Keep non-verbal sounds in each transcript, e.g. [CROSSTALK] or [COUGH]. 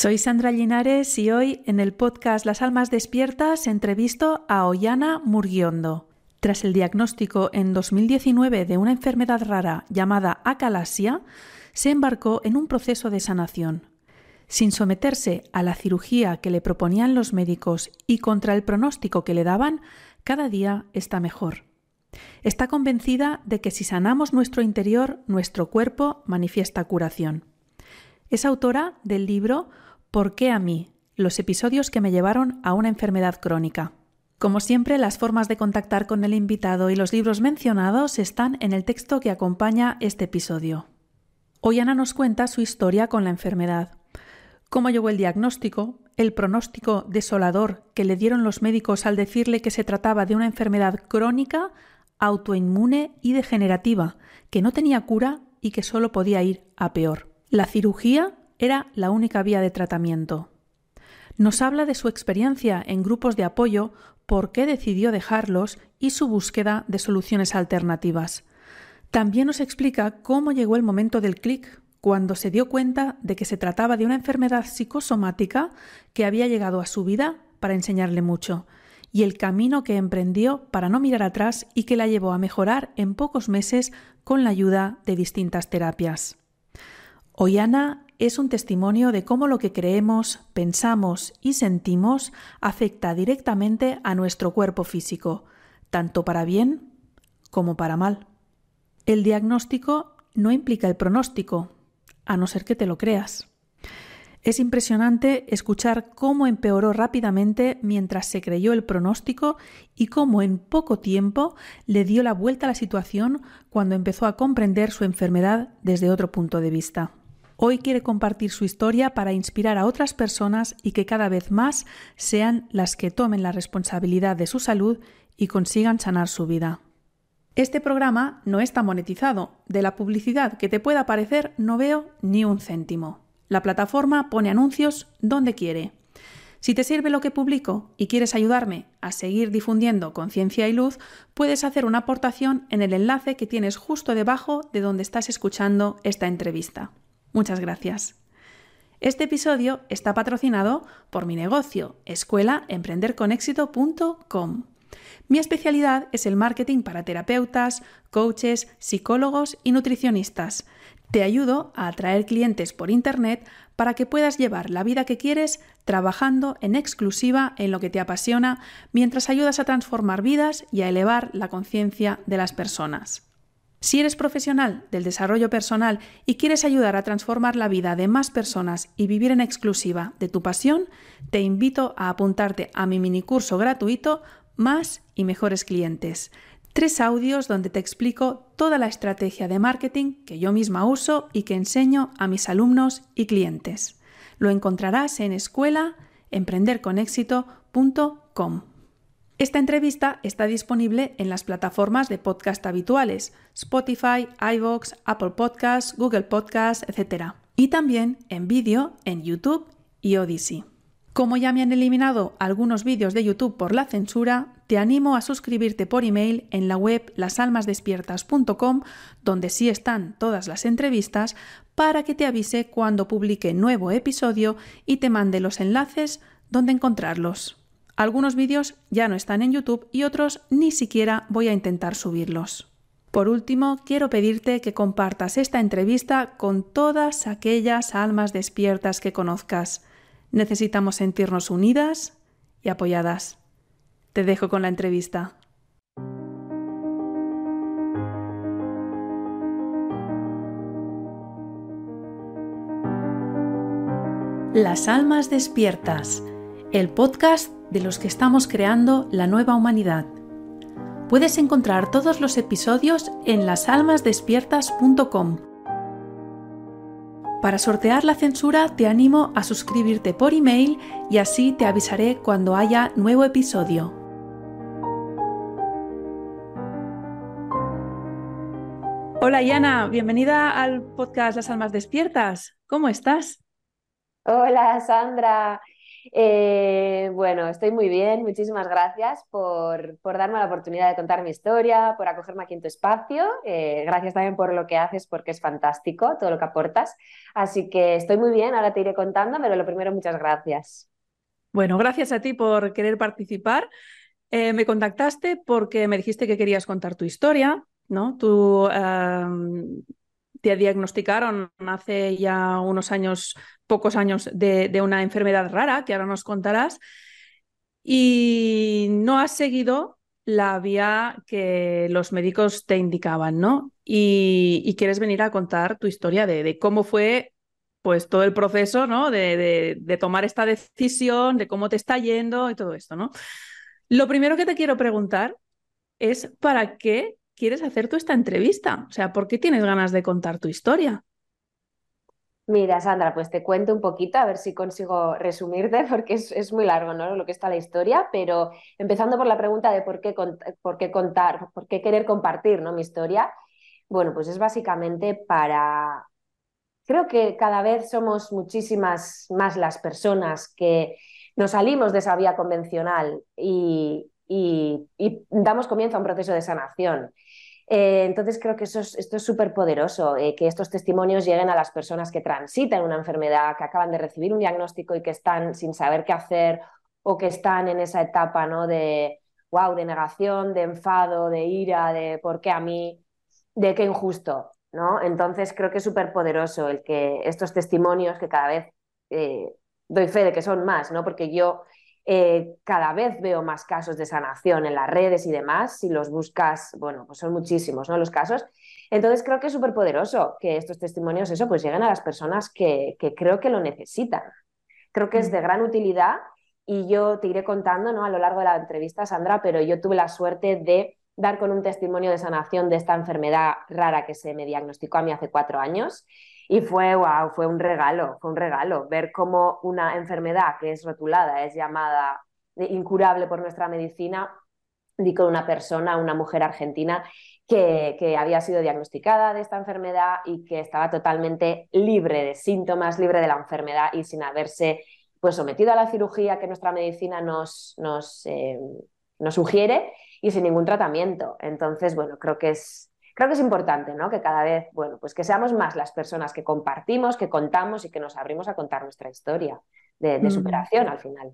Soy Sandra Linares y hoy en el podcast Las Almas Despiertas entrevisto a Ollana Murguiondo. Tras el diagnóstico en 2019 de una enfermedad rara llamada acalasia, se embarcó en un proceso de sanación. Sin someterse a la cirugía que le proponían los médicos y contra el pronóstico que le daban, cada día está mejor. Está convencida de que si sanamos nuestro interior, nuestro cuerpo manifiesta curación. Es autora del libro ¿Por qué a mí? Los episodios que me llevaron a una enfermedad crónica. Como siempre, las formas de contactar con el invitado y los libros mencionados están en el texto que acompaña este episodio. Hoy Ana nos cuenta su historia con la enfermedad, cómo llegó el diagnóstico, el pronóstico desolador que le dieron los médicos al decirle que se trataba de una enfermedad crónica, autoinmune y degenerativa, que no tenía cura y que solo podía ir a peor. La cirugía era la única vía de tratamiento. Nos habla de su experiencia en grupos de apoyo, por qué decidió dejarlos y su búsqueda de soluciones alternativas. También nos explica cómo llegó el momento del clic, cuando se dio cuenta de que se trataba de una enfermedad psicosomática que había llegado a su vida para enseñarle mucho, y el camino que emprendió para no mirar atrás y que la llevó a mejorar en pocos meses con la ayuda de distintas terapias. Ana es un testimonio de cómo lo que creemos, pensamos y sentimos afecta directamente a nuestro cuerpo físico, tanto para bien como para mal. El diagnóstico no implica el pronóstico, a no ser que te lo creas. Es impresionante escuchar cómo empeoró rápidamente mientras se creyó el pronóstico y cómo en poco tiempo le dio la vuelta a la situación cuando empezó a comprender su enfermedad desde otro punto de vista. Hoy quiere compartir su historia para inspirar a otras personas y que cada vez más sean las que tomen la responsabilidad de su salud y consigan sanar su vida. Este programa no está monetizado. De la publicidad que te pueda aparecer no veo ni un céntimo. La plataforma pone anuncios donde quiere. Si te sirve lo que publico y quieres ayudarme a seguir difundiendo conciencia y luz, puedes hacer una aportación en el enlace que tienes justo debajo de donde estás escuchando esta entrevista. Muchas gracias. Este episodio está patrocinado por mi negocio, escuelaemprenderconexito.com. Mi especialidad es el marketing para terapeutas, coaches, psicólogos y nutricionistas. Te ayudo a atraer clientes por Internet para que puedas llevar la vida que quieres trabajando en exclusiva en lo que te apasiona mientras ayudas a transformar vidas y a elevar la conciencia de las personas. Si eres profesional del desarrollo personal y quieres ayudar a transformar la vida de más personas y vivir en exclusiva de tu pasión, te invito a apuntarte a mi minicurso gratuito Más y mejores clientes. Tres audios donde te explico toda la estrategia de marketing que yo misma uso y que enseño a mis alumnos y clientes. Lo encontrarás en escuelaemprenderconexito.com. Esta entrevista está disponible en las plataformas de podcast habituales, Spotify, iVoox, Apple Podcasts, Google Podcasts, etc. Y también en vídeo en YouTube y Odyssey. Como ya me han eliminado algunos vídeos de YouTube por la censura, te animo a suscribirte por email en la web lasalmasdespiertas.com, donde sí están todas las entrevistas, para que te avise cuando publique nuevo episodio y te mande los enlaces donde encontrarlos. Algunos vídeos ya no están en YouTube y otros ni siquiera voy a intentar subirlos. Por último, quiero pedirte que compartas esta entrevista con todas aquellas almas despiertas que conozcas. Necesitamos sentirnos unidas y apoyadas. Te dejo con la entrevista. Las almas despiertas, el podcast de los que estamos creando la nueva humanidad. Puedes encontrar todos los episodios en lasalmasdespiertas.com. Para sortear la censura te animo a suscribirte por email y así te avisaré cuando haya nuevo episodio. Hola Yana, bienvenida al podcast Las Almas Despiertas. ¿Cómo estás? Hola Sandra, Eh, bueno, estoy muy bien, muchísimas gracias por, darme la oportunidad de contar mi historia, por acogerme aquí en tu espacio. Eh, gracias también por lo que haces, porque es fantástico todo lo que aportas. Así que estoy muy bien, ahora te iré contando, pero lo primero, muchas gracias. Bueno, gracias a ti por querer participar. Eh, me contactaste porque me dijiste que querías contar tu historia, ¿no? Tú te diagnosticaron hace ya unos años, pocos años, de, una enfermedad rara, que ahora nos contarás, y no has seguido la vía que los médicos te indicaban, ¿no? Y, quieres venir a contar tu historia de, cómo fue pues todo el proceso, ¿no? De, de, tomar esta decisión, de cómo te está yendo y todo esto, ¿no? Lo primero que te quiero preguntar es para qué quieres hacer tú esta entrevista? O sea, ¿por qué tienes ganas de contar tu historia? Mira, Sandra, pues te cuento un poquito, a ver si consigo resumirte, [LAUGHS] porque es, muy largo, ¿no? Lo que está la historia, pero empezando por la pregunta de por qué, por qué contar, por qué querer compartir, ¿no? Mi historia. Bueno, pues es básicamente para. Creo que cada vez somos muchísimas más las personas que nos salimos de esa vía convencional y, y damos comienzo a un proceso de sanación. Eh, entonces creo que eso esto es súper poderoso, eh, que estos testimonios lleguen a las personas que transitan una enfermedad, que acaban de recibir un diagnóstico y que están sin saber qué hacer o que están en esa etapa ¿no? de, wow, de negación, de enfado, de ira, de por qué a mí, de qué injusto. ¿no? Entonces creo que es súper poderoso el que estos testimonios, que cada vez eh, doy fe de que son más, ¿no? porque yo eh, cada vez veo más casos de sanación en las redes y demás. Si los buscas, bueno, pues son muchísimos, ¿no? Los casos. Entonces creo que es súper poderoso que estos testimonios, eso, pues lleguen a las personas que, creo que lo necesitan. Creo que es de mm. gran utilidad y yo te iré contando, ¿no? A lo largo de la entrevista, Sandra, pero yo tuve la suerte de dar con un testimonio de sanación de esta enfermedad rara que se me diagnosticó a mí hace cuatro años y fue, wow, fue un regalo, fue un regalo ver cómo una enfermedad que es rotulada, es llamada incurable por nuestra medicina, di con una persona, una mujer argentina, que, que, había sido diagnosticada de esta enfermedad y que estaba totalmente libre de síntomas, libre de la enfermedad y sin haberse pues, sometido a la cirugía que nuestra medicina nos, nos, eh, nos sugiere y sin ningún tratamiento. Entonces, bueno, creo que es, creo que es importante, ¿no? Que cada vez, bueno, pues que seamos más las personas que compartimos, que contamos y que nos abrimos a contar nuestra historia de, mm. superación al final.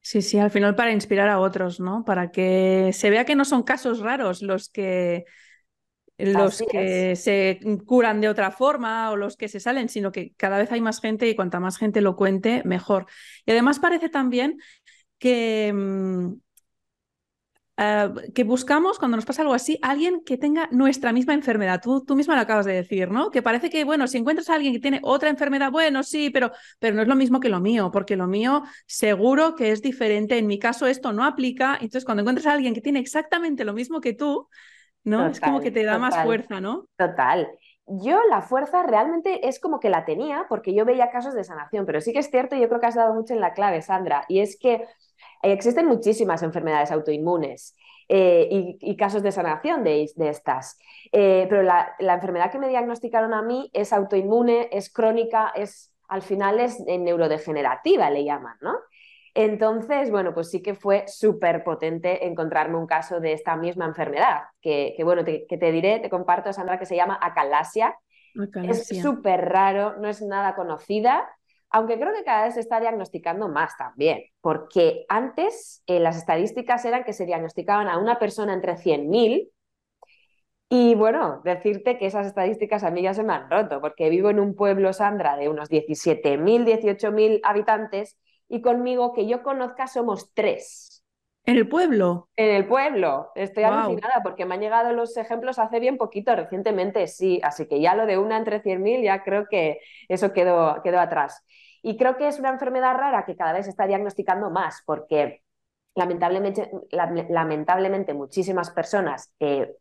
Sí, sí, al final para inspirar a otros, ¿no? Para que se vea que no son casos raros los que los que se curan de otra forma o los que se salen, sino que cada vez hay más gente y cuanta más gente lo cuente, mejor. Y además parece también que, eh, que buscamos, cuando nos pasa algo así, alguien que tenga nuestra misma enfermedad. Tú, tú misma lo acabas de decir, ¿no? Que parece que, bueno, si encuentras a alguien que tiene otra enfermedad, bueno, sí, pero, pero no es lo mismo que lo mío, porque lo mío seguro que es diferente. En mi caso esto no aplica. Entonces, cuando encuentras a alguien que tiene exactamente lo mismo que tú, ¿no? es como que te da más fuerza, ¿no? Total yo la fuerza realmente es como que la tenía porque yo veía casos de sanación, pero sí que es cierto, yo creo que has dado mucho en la clave, Sandra, y es que existen muchísimas enfermedades autoinmunes eh, y, casos de sanación de, estas, eh, pero la, enfermedad que me diagnosticaron a mí es autoinmune, es crónica, es al final es neurodegenerativa, le llaman, ¿no? Entonces, bueno, pues sí que fue súper potente encontrarme un caso de esta misma enfermedad, que, bueno, que te diré, te comparto, Sandra, que se llama acalasia. Es súper raro, no es nada conocida, aunque creo que cada vez se está diagnosticando más también, porque antes eh, las estadísticas eran que se diagnosticaban a una persona entre 100.000 y bueno, decirte que esas estadísticas a mí ya se me han roto, porque vivo en un pueblo, Sandra, de unos 17.000, 18.000 habitantes y conmigo que yo conozca somos tres. ¿En el pueblo? En el pueblo. Estoy alucinada porque me han llegado los ejemplos hace bien poquito, recientemente sí, así que ya lo de una entre 100.000 ya creo que eso quedó, quedó atrás. Y creo que es una enfermedad rara que cada vez se está diagnosticando más porque lamentablemente, lamentablemente muchísimas personas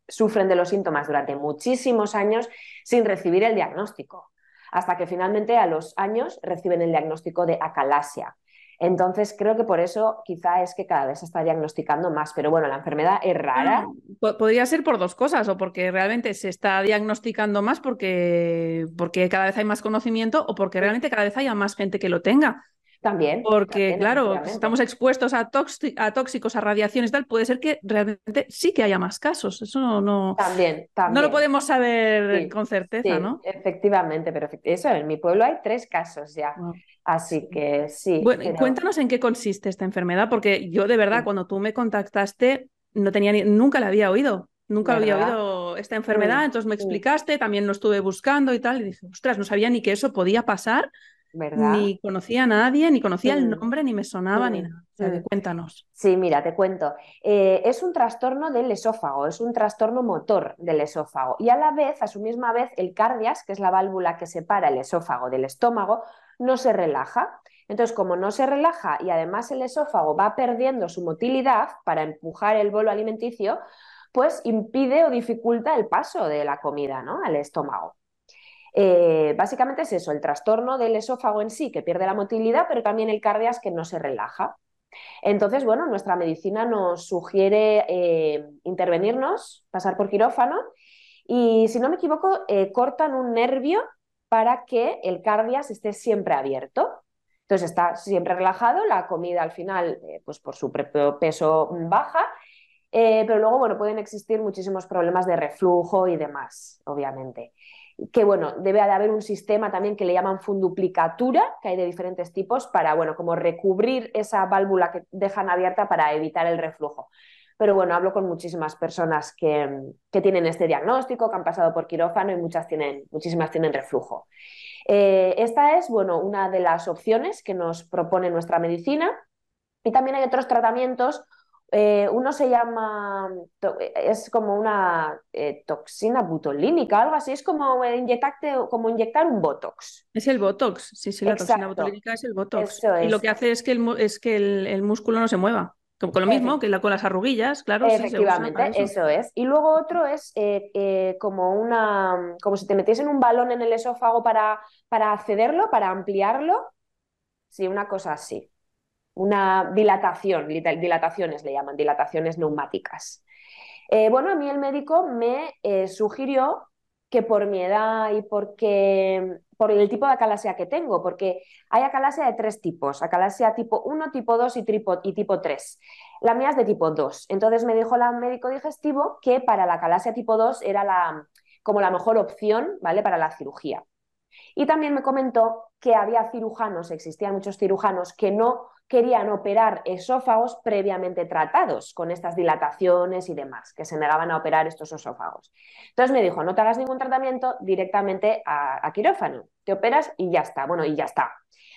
sufren de los síntomas durante muchísimos años sin recibir el diagnóstico, hasta que finalmente a los años reciben el diagnóstico de acalasia. Entonces, creo que por eso quizá es que cada vez se está diagnosticando más, pero bueno, la enfermedad es rara. podría ser por dos cosas, o porque realmente se está diagnosticando más porque, porque cada vez hay más conocimiento, o porque realmente cada vez haya más gente que lo tenga. También. Porque, claro, estamos expuestos a, a, tóxicos, a radiaciones, tal, puede ser que realmente sí que haya más casos. Eso no, no, también, también. no lo podemos saber con certeza, ¿no? Efectivamente, pero eso, en mi pueblo hay tres casos ya. Así que sí. Bueno, cuéntanos en qué consiste esta enfermedad, porque yo de verdad, cuando tú me contactaste, no tenía ni, nunca la había oído. Nunca había oído esta enfermedad, entonces me explicaste, también lo estuve buscando y tal, y dije, ostras, no sabía ni que eso podía pasar ni conocía a nadie, ni conocía el mm. nombre, ni me sonaba, ni mm. nada. O sea, mm. cuéntanos. Sí, mira, te cuento. Eh, es un trastorno del esófago, es un trastorno motor del esófago. Y a la vez, a su misma vez, el cardias, que es la válvula que separa el esófago del estómago, no se relaja. Entonces, como no se relaja y además el esófago va perdiendo su motilidad para empujar el bolo alimenticio, pues impide o dificulta el paso de la comida ¿no? al estómago. Eh, básicamente es eso, el trastorno del esófago en sí, que pierde la motilidad, pero también el cardias que no se relaja. Entonces, bueno, nuestra medicina nos sugiere eh, intervenirnos, pasar por quirófano y, si no me equivoco, eh, cortan un nervio para que el cardias esté siempre abierto. Entonces está siempre relajado, la comida al final, pues por su propio peso baja, pero luego, bueno, pueden existir muchísimos problemas de reflujo y demás, obviamente que bueno, debe de haber un sistema también que le llaman funduplicatura, que hay de diferentes tipos, para, bueno, como recubrir esa válvula que dejan abierta para evitar el reflujo. Pero bueno, hablo con muchísimas personas que, tienen este diagnóstico, que han pasado por quirófano y muchas tienen, muchísimas tienen reflujo. Eh, esta es, bueno, una de las opciones que nos propone nuestra medicina. Y también hay otros tratamientos eh, uno se llama, es como una eh, toxina butolínica, algo así, es como, inyectarte, como inyectar un Botox. Es el Botox, sí, sí, la toxina butolínica es el Botox. Y lo que hace es que el, es que el, músculo no se mueva. Con lo mismo, que con las arruguillas, claro. Efectivamente, eso. es. Y luego otro es eh, como una, como si te metiesen un balón en el esófago para, para accederlo, para ampliarlo. Sí, una cosa así una dilatación, dilataciones le llaman, dilataciones neumáticas. Eh, bueno, a mí el médico me eh, sugirió que por mi edad y porque, por el tipo de acalasia que tengo, porque hay acalasia de tres tipos, acalasia tipo 1, tipo 2 y, y tipo 3. La mía es de tipo 2. Entonces me dijo el médico digestivo que para la acalasia tipo 2 era la, como la mejor opción ¿vale? para la cirugía. Y también me comentó que había cirujanos, existían muchos cirujanos que no querían operar esófagos previamente tratados con estas dilataciones y demás, que se negaban a operar estos esófagos. Entonces me dijo, no te hagas ningún tratamiento directamente a, quirófano, te operas y ya está, bueno, y ya está.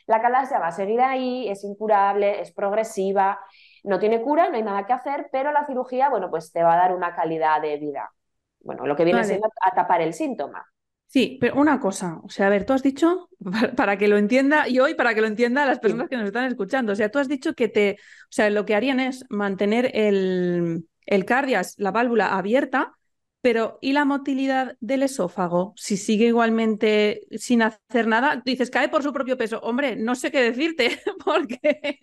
La calasia va a seguir ahí, es incurable, es progresiva, no tiene cura, no hay nada que hacer, pero la cirugía, bueno, pues te va a dar una calidad de vida. Bueno, lo que viene siendo a tapar el síntoma. Sí, pero una cosa, o sea, a ver, tú has dicho, [LAUGHS] para, que lo entienda y hoy para que lo entienda las personas que nos están escuchando, o sea, tú has dicho que te, o sea, lo que harían es mantener el, el cardias, la válvula abierta, pero ¿y la motilidad del esófago? Si sigue igualmente sin hacer nada, dices, cae por su propio peso. Hombre, no sé qué decirte, [LAUGHS] porque,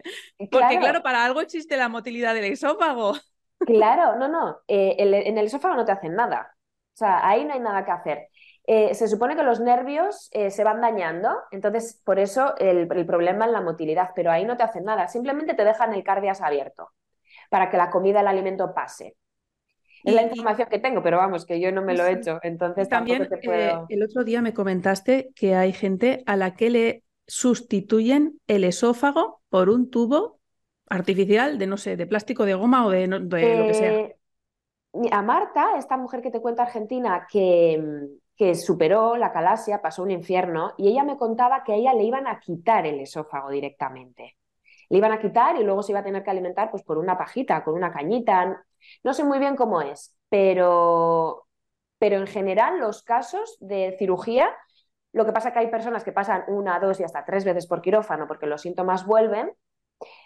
porque claro, para algo existe la motilidad del esófago. Claro, no, no, eh, en el esófago no te hacen nada. O sea, ahí no hay nada que hacer. Eh, se supone que los nervios eh, se van dañando, entonces por eso el, problema es la motilidad, pero ahí no te hacen nada, simplemente te dejan el cardias abierto para que la comida, el alimento pase. Es la información que tengo, pero vamos, que yo no me lo he hecho, entonces también te puedo... Eh, el otro día me comentaste que hay gente a la que le sustituyen el esófago por un tubo artificial de, no sé, de plástico, de goma o de, lo que sea. A Marta, esta mujer que te cuento argentina, que, que superó la calasia, pasó un infierno, y ella me contaba que a ella le iban a quitar el esófago directamente. Le iban a quitar y luego se iba a tener que alimentar pues, por una pajita, con una cañita. No sé muy bien cómo es, pero, pero en general los casos de cirugía, lo que pasa es que hay personas que pasan una, dos y hasta tres veces por quirófano porque los síntomas vuelven,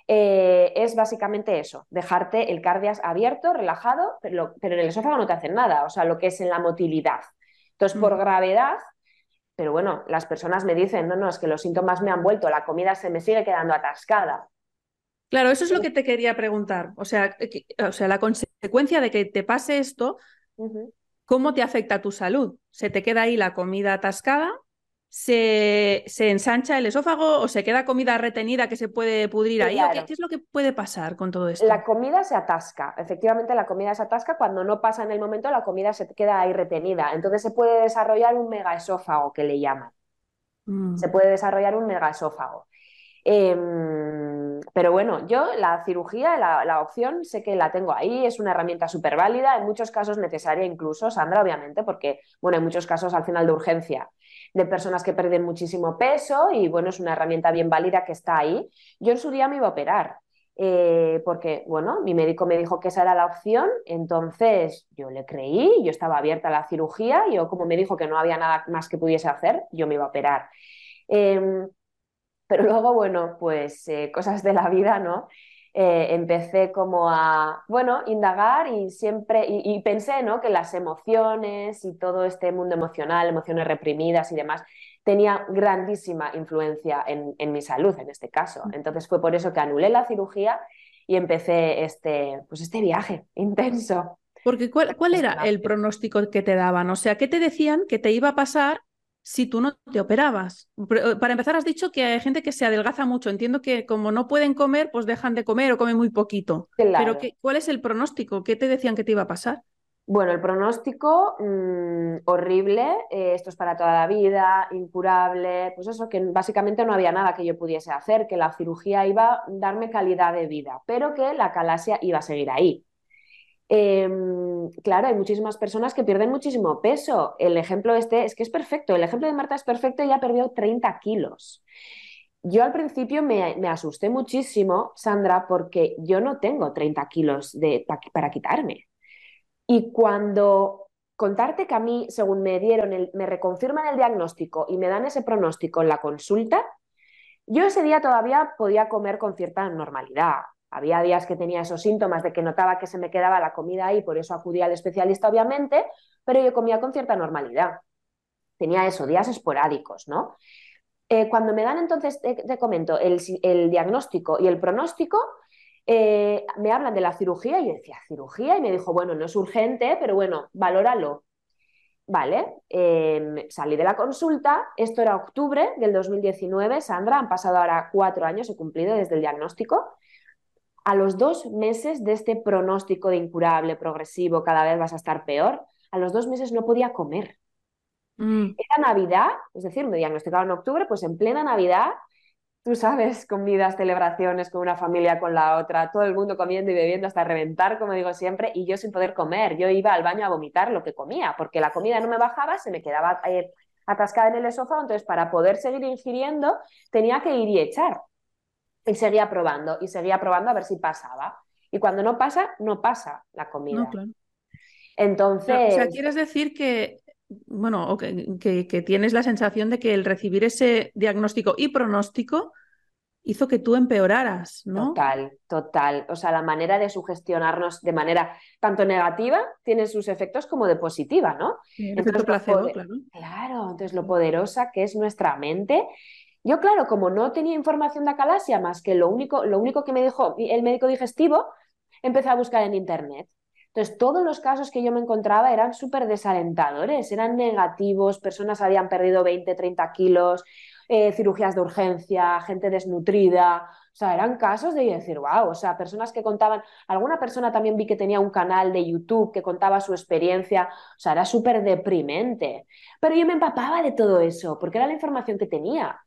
eh, es básicamente eso, dejarte el cardias abierto, relajado, pero, pero en el esófago no te hacen nada, o sea, lo que es en la motilidad. Entonces, por gravedad, pero bueno, las personas me dicen, no, no, es que los síntomas me han vuelto, la comida se me sigue quedando atascada. Claro, eso es lo que te quería preguntar. O sea, o sea la consecuencia de que te pase esto, ¿cómo te afecta tu salud? ¿Se te queda ahí la comida atascada? Se, ensancha el esófago o se queda comida retenida que se puede pudrir ahí? qué, es lo que puede pasar con todo esto? La comida se atasca, efectivamente la comida se atasca, cuando no pasa en el momento la comida se queda ahí retenida, entonces se puede desarrollar un megaesófago que le llaman. Mm. Se puede desarrollar un megaesófago. Em, pero bueno, yo la cirugía, la, la, opción, sé que la tengo ahí, es una herramienta súper válida, en muchos casos necesaria incluso, Sandra, obviamente, porque, bueno, hay muchos casos al final de urgencia de personas que pierden muchísimo peso y, bueno, es una herramienta bien válida que está ahí. Yo en su día me iba a operar. Eh, porque, bueno, mi médico me dijo que esa era la opción, entonces yo le creí, yo estaba abierta a la cirugía, yo como me dijo que no había nada más que pudiese hacer, yo me iba a operar. Em, pero luego, bueno, pues eh, cosas de la vida, ¿no? Eh, empecé como a, bueno, indagar y siempre, y, pensé, ¿no? Que las emociones y todo este mundo emocional, emociones reprimidas y demás, tenía grandísima influencia en, en mi salud en este caso. Mm. Entonces fue por eso que anulé la cirugía y empecé este, pues este viaje intenso. Porque ¿cuál, ¿cuál era el pronóstico que te daban? O sea, ¿qué te decían que te iba a pasar si tú no te operabas. Para empezar, has dicho que hay gente que se adelgaza mucho. Entiendo que como no pueden comer, pues dejan de comer o comen muy poquito. Pero ¿cuál es el pronóstico? ¿Qué te decían que te iba a pasar? Bueno, el pronóstico mm, horrible, eh, esto es para toda la vida, incurable, pues eso, que básicamente no había nada que yo pudiese hacer, que la cirugía iba a darme calidad de vida, pero que la calasia iba a seguir ahí. Em, claro, hay muchísimas personas que pierden muchísimo peso. El ejemplo este es que es perfecto. El ejemplo de Marta es perfecto, ella perdió 30 kilos. Yo al principio me, asusté muchísimo, Sandra, porque yo no tengo 30 kilos de, para quitarme. Y cuando contarte que a mí, según me dieron, el, me reconfirman el diagnóstico y me dan ese pronóstico en la consulta, yo ese día todavía podía comer con cierta normalidad. Había días que tenía esos síntomas de que notaba que se me quedaba la comida ahí, por eso acudía al especialista, obviamente, pero yo comía con cierta normalidad. Tenía eso, días esporádicos, ¿no? Eh, cuando me dan entonces, te, comento, el, diagnóstico y el pronóstico, eh, me hablan de la cirugía y yo decía, ¿cirugía? Y me dijo, bueno, no es urgente, pero bueno, valóralo. Vale, em, salí de la consulta, esto era octubre del 2019, Sandra, han pasado ahora cuatro años, he cumplido desde el diagnóstico, a los dos meses de este pronóstico de incurable, progresivo, cada vez vas a estar peor, a los dos meses no podía comer. Mm. Era Navidad, es decir, me diagnosticaron en octubre, pues en plena Navidad, tú sabes, comidas, celebraciones con una familia, con la otra, todo el mundo comiendo y bebiendo hasta reventar, como digo siempre, y yo sin poder comer. Yo iba al baño a vomitar lo que comía, porque la comida no me bajaba, se me quedaba eh, atascada en el esófago, entonces para poder seguir ingiriendo tenía que ir y echar. Y seguía probando, y seguía probando a ver si pasaba. Y cuando no pasa, no pasa la comida. Entonces. o sea, quieres decir que, bueno, que, que, tienes la sensación de que el recibir ese diagnóstico y pronóstico hizo que tú empeoraras, ¿no? Total, total. O sea, la manera de sugestionarnos de manera tanto negativa tiene sus efectos como de positiva, ¿no? entonces, placebo, claro. Claro, entonces lo poderosa que es nuestra mente yo, claro, como no tenía información de acalasia más que lo único, lo único que me dijo el médico digestivo, empecé a buscar en internet. Entonces, todos los casos que yo me encontraba eran súper desalentadores, eran negativos, personas habían perdido 20, 30 kilos, eh, cirugías de urgencia, gente desnutrida. O sea, eran casos de decir, wow, o sea, personas que contaban, alguna persona también vi que tenía un canal de YouTube que contaba su experiencia, o sea, era súper deprimente. Pero yo me empapaba de todo eso, porque era la información que tenía.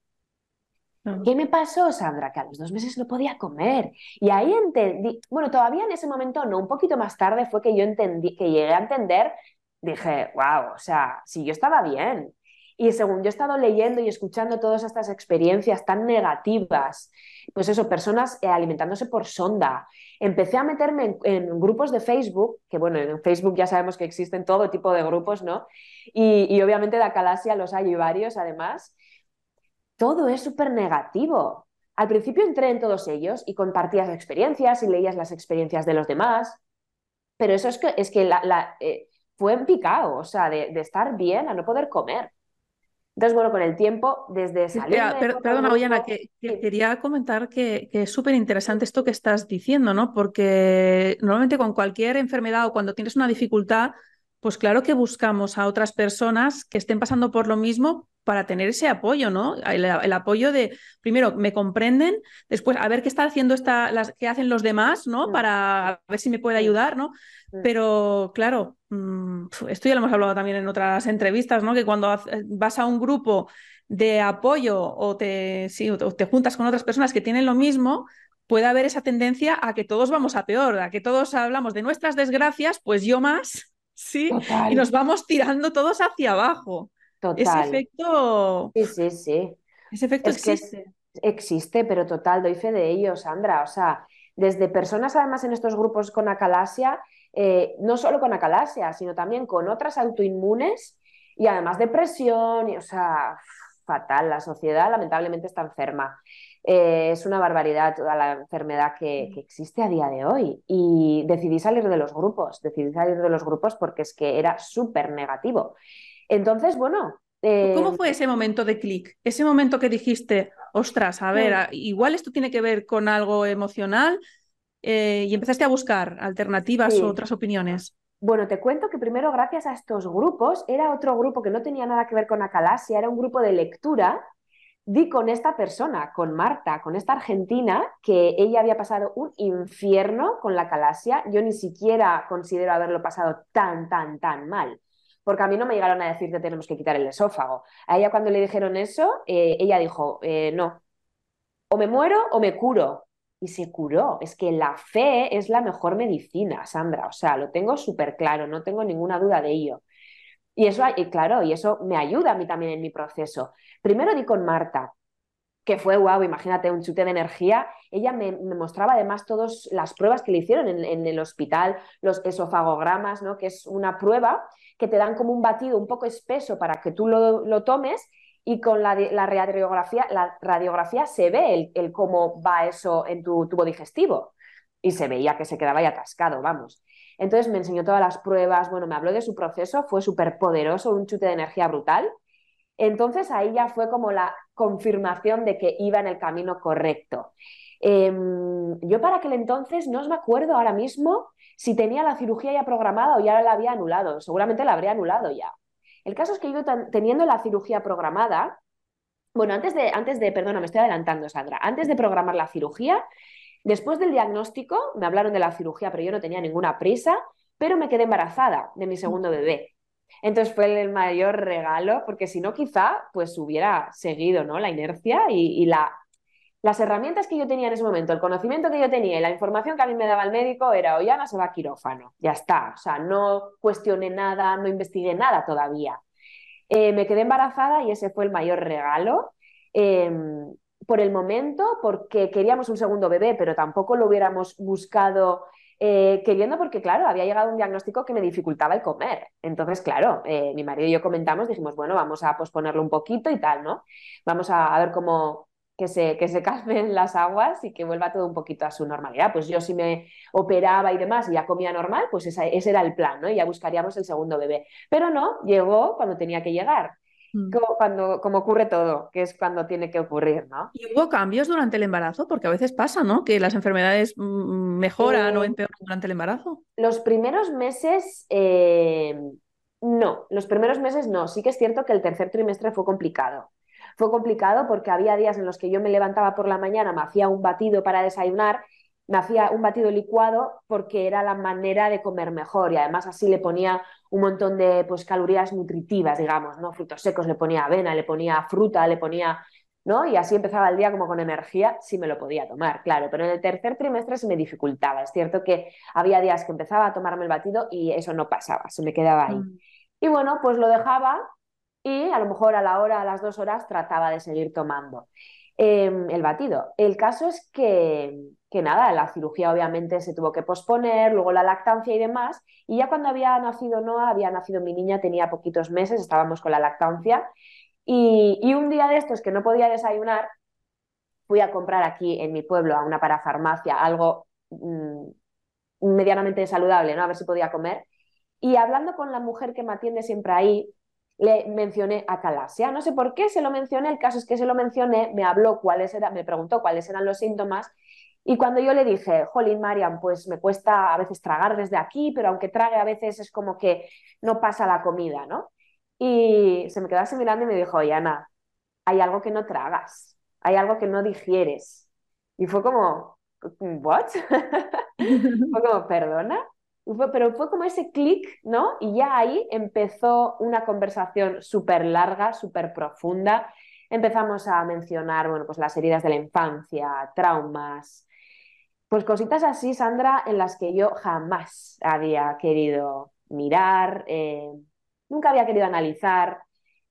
¿Qué me pasó, Sandra? Que a los dos meses no podía comer. Y ahí entendí, bueno, todavía en ese momento no, un poquito más tarde fue que yo entendí, que llegué a entender, dije, wow, o sea, si yo estaba bien. Y según yo he estado leyendo y escuchando todas estas experiencias tan negativas, pues eso, personas eh, alimentándose por sonda, empecé a meterme en, grupos de Facebook, que bueno, en Facebook ya sabemos que existen todo tipo de grupos, ¿no? Y, y obviamente de Acalasia los hay varios además todo es súper negativo. Al principio entré en todos ellos y compartías experiencias y leías las experiencias de los demás, pero eso es que, es que la, eh, fue en picado, o sea, de, estar bien a no poder comer. Entonces, bueno, con el tiempo, desde salir... perdona, Ollana, que, quería comentar que, que es súper interesante esto que estás diciendo, ¿no? Porque normalmente con cualquier enfermedad o cuando tienes una dificultad, pues claro que buscamos a otras personas que estén pasando por lo mismo para tener ese apoyo, ¿no? El, apoyo de, primero, me comprenden, después, a ver qué está haciendo esta, las, qué hacen los demás, ¿no? Mm. Para ver si me puede ayudar, ¿no? Mm. Pero, claro, mm, esto ya lo hemos hablado también en otras entrevistas, ¿no? Que cuando vas a un grupo de apoyo o te, o te juntas con otras personas que tienen lo mismo, puede haber esa tendencia a que todos vamos a peor, a que todos hablamos de nuestras desgracias, pues yo más, ¿sí? Y nos vamos tirando todos hacia abajo. Total. Ese efecto. Sí, sí, sí. Ese efecto existe. existe, pero total, doy fe de ello, Sandra. O sea, desde personas además en estos grupos con acalasia, eh, no solo con acalasia, sino también con otras autoinmunes y además depresión, y, o sea, fatal. La sociedad lamentablemente está enferma. Eh, es una barbaridad toda la enfermedad que, existe a día de hoy. Y decidí salir de los grupos, decidí salir de los grupos porque es que era súper negativo. Entonces, bueno. ¿Cómo eh, fue ese momento de clic? Ese momento que dijiste, ostras, a ver, mm. igual esto tiene que ver con algo emocional eh, y empezaste a buscar alternativas o otras opiniones. Bueno, te cuento que primero, gracias a estos grupos, era otro grupo que no tenía nada que ver con Acalasia, era un grupo de lectura di con esta persona, con Marta, con esta argentina, que ella había pasado un infierno con la calasia. Yo ni siquiera considero haberlo pasado tan, tan, tan mal. Porque a mí no me llegaron a decir que tenemos que quitar el esófago. A ella cuando le dijeron eso, eh, ella dijo, eh, no, o me muero o me curo. Y se curó. Es que la fe es la mejor medicina, Sandra. O sea, lo tengo súper claro, no tengo ninguna duda de ello. Y eso, y claro, y eso me ayuda a mí también en mi proceso. Primero di con Marta, que fue, wow, imagínate, un chute de energía. Ella me, mostraba además todas las pruebas que le hicieron en, el hospital, los esofagogramas, ¿no? que es una prueba que te dan como un batido un poco espeso para que tú lo, tomes y con la, radiografía, la radiografía se ve el, el, cómo va eso en tu tubo digestivo. Y se veía que se quedaba ahí atascado, vamos. Entonces me enseñó todas las pruebas, bueno, me habló de su proceso, fue súper poderoso, un chute de energía brutal. Entonces ahí ya fue como la confirmación de que iba en el camino correcto. Em, yo para aquel entonces no os me acuerdo ahora mismo si tenía la cirugía ya programada o ya la había anulado. Seguramente la habría anulado ya. El caso es que yo teniendo la cirugía programada, bueno, antes de, antes de, perdona, me estoy adelantando, Sandra, antes de programar la cirugía, Después del diagnóstico, me hablaron de la cirugía, pero yo no tenía ninguna prisa, pero me quedé embarazada de mi segundo bebé. Entonces fue el mayor regalo, porque si no, quizá pues hubiera seguido ¿no? la inercia y, la, las herramientas que yo tenía en ese momento, el conocimiento que yo tenía y la información que a mí me daba el médico era, Ollana se va a quirófano, ya está, o sea, no cuestioné nada, no investigué nada todavía. Eh, me quedé embarazada y ese fue el mayor regalo. Em, por el momento, porque queríamos un segundo bebé, pero tampoco lo hubiéramos buscado eh, queriendo, porque claro, había llegado un diagnóstico que me dificultaba el comer. Entonces, claro, eh, mi marido y yo comentamos, dijimos, bueno, vamos a posponerlo un poquito y tal, ¿no? Vamos a, ver cómo, que se, que se [LAUGHS] calmen las aguas y que vuelva todo un poquito a su normalidad. Pues yo si me operaba y demás y ya comía normal, pues ese era el plan, ¿no? Y ya buscaríamos el segundo bebé. Pero no, llegó cuando tenía que llegar. Mm. Como, cuando, como ocurre todo, que es cuando tiene que ocurrir, ¿no? ¿Y hubo cambios durante el embarazo? Porque a veces pasa, ¿no? Que las enfermedades mm, mejoran o eh, empeoran durante el embarazo. Los primeros meses, eh, no, los primeros meses no. Sí que es cierto que el tercer trimestre fue complicado. Fue complicado porque había días en los que yo me levantaba por la mañana, me hacía un batido para desayunar me hacía un batido licuado porque era la manera de comer mejor y además así le ponía un montón de pues, calorías nutritivas, digamos, ¿no? Frutos secos, le ponía avena, le ponía fruta, le ponía, ¿no? Y así empezaba el día como con energía, sí me lo podía tomar, claro, pero en el tercer trimestre se me dificultaba. Es cierto que había días que empezaba a tomarme el batido y eso no pasaba, se me quedaba ahí. Mm. Y bueno, pues lo dejaba y a lo mejor a la hora, a las dos horas, trataba de seguir tomando em, el batido. El caso es que que nada, la cirugía obviamente se tuvo que posponer, luego la lactancia y demás, y ya cuando había nacido Noah, había nacido mi niña, tenía poquitos meses, estábamos con la lactancia, y, un día de estos que no podía desayunar, fui a comprar aquí en mi pueblo a una parafarmacia algo mm, medianamente saludable, ¿no? A ver si podía comer. Y hablando con la mujer que me atiende siempre ahí, le mencioné a Calasia. No sé por qué se lo mencioné, el caso es que se lo mencioné, me habló cuáles eran, me preguntó cuáles eran los síntomas Y cuando yo le dije, Jolín, Mariam, pues me cuesta a veces tragar desde aquí, pero aunque trague a veces es como que no pasa la comida, ¿no? Y se me quedó así mirando y me dijo, oye, Ana, hay algo que no tragas, hay algo que no digieres. Y fue como, ¿what? [LAUGHS] fue como, ¿perdona? Pero fue como ese clic, ¿no? Y ya ahí empezó una conversación súper larga, súper profunda. Empezamos a mencionar, bueno, pues las heridas de la infancia, traumas, pues cositas así, Sandra, en las que yo jamás había querido mirar, eh, nunca había querido analizar,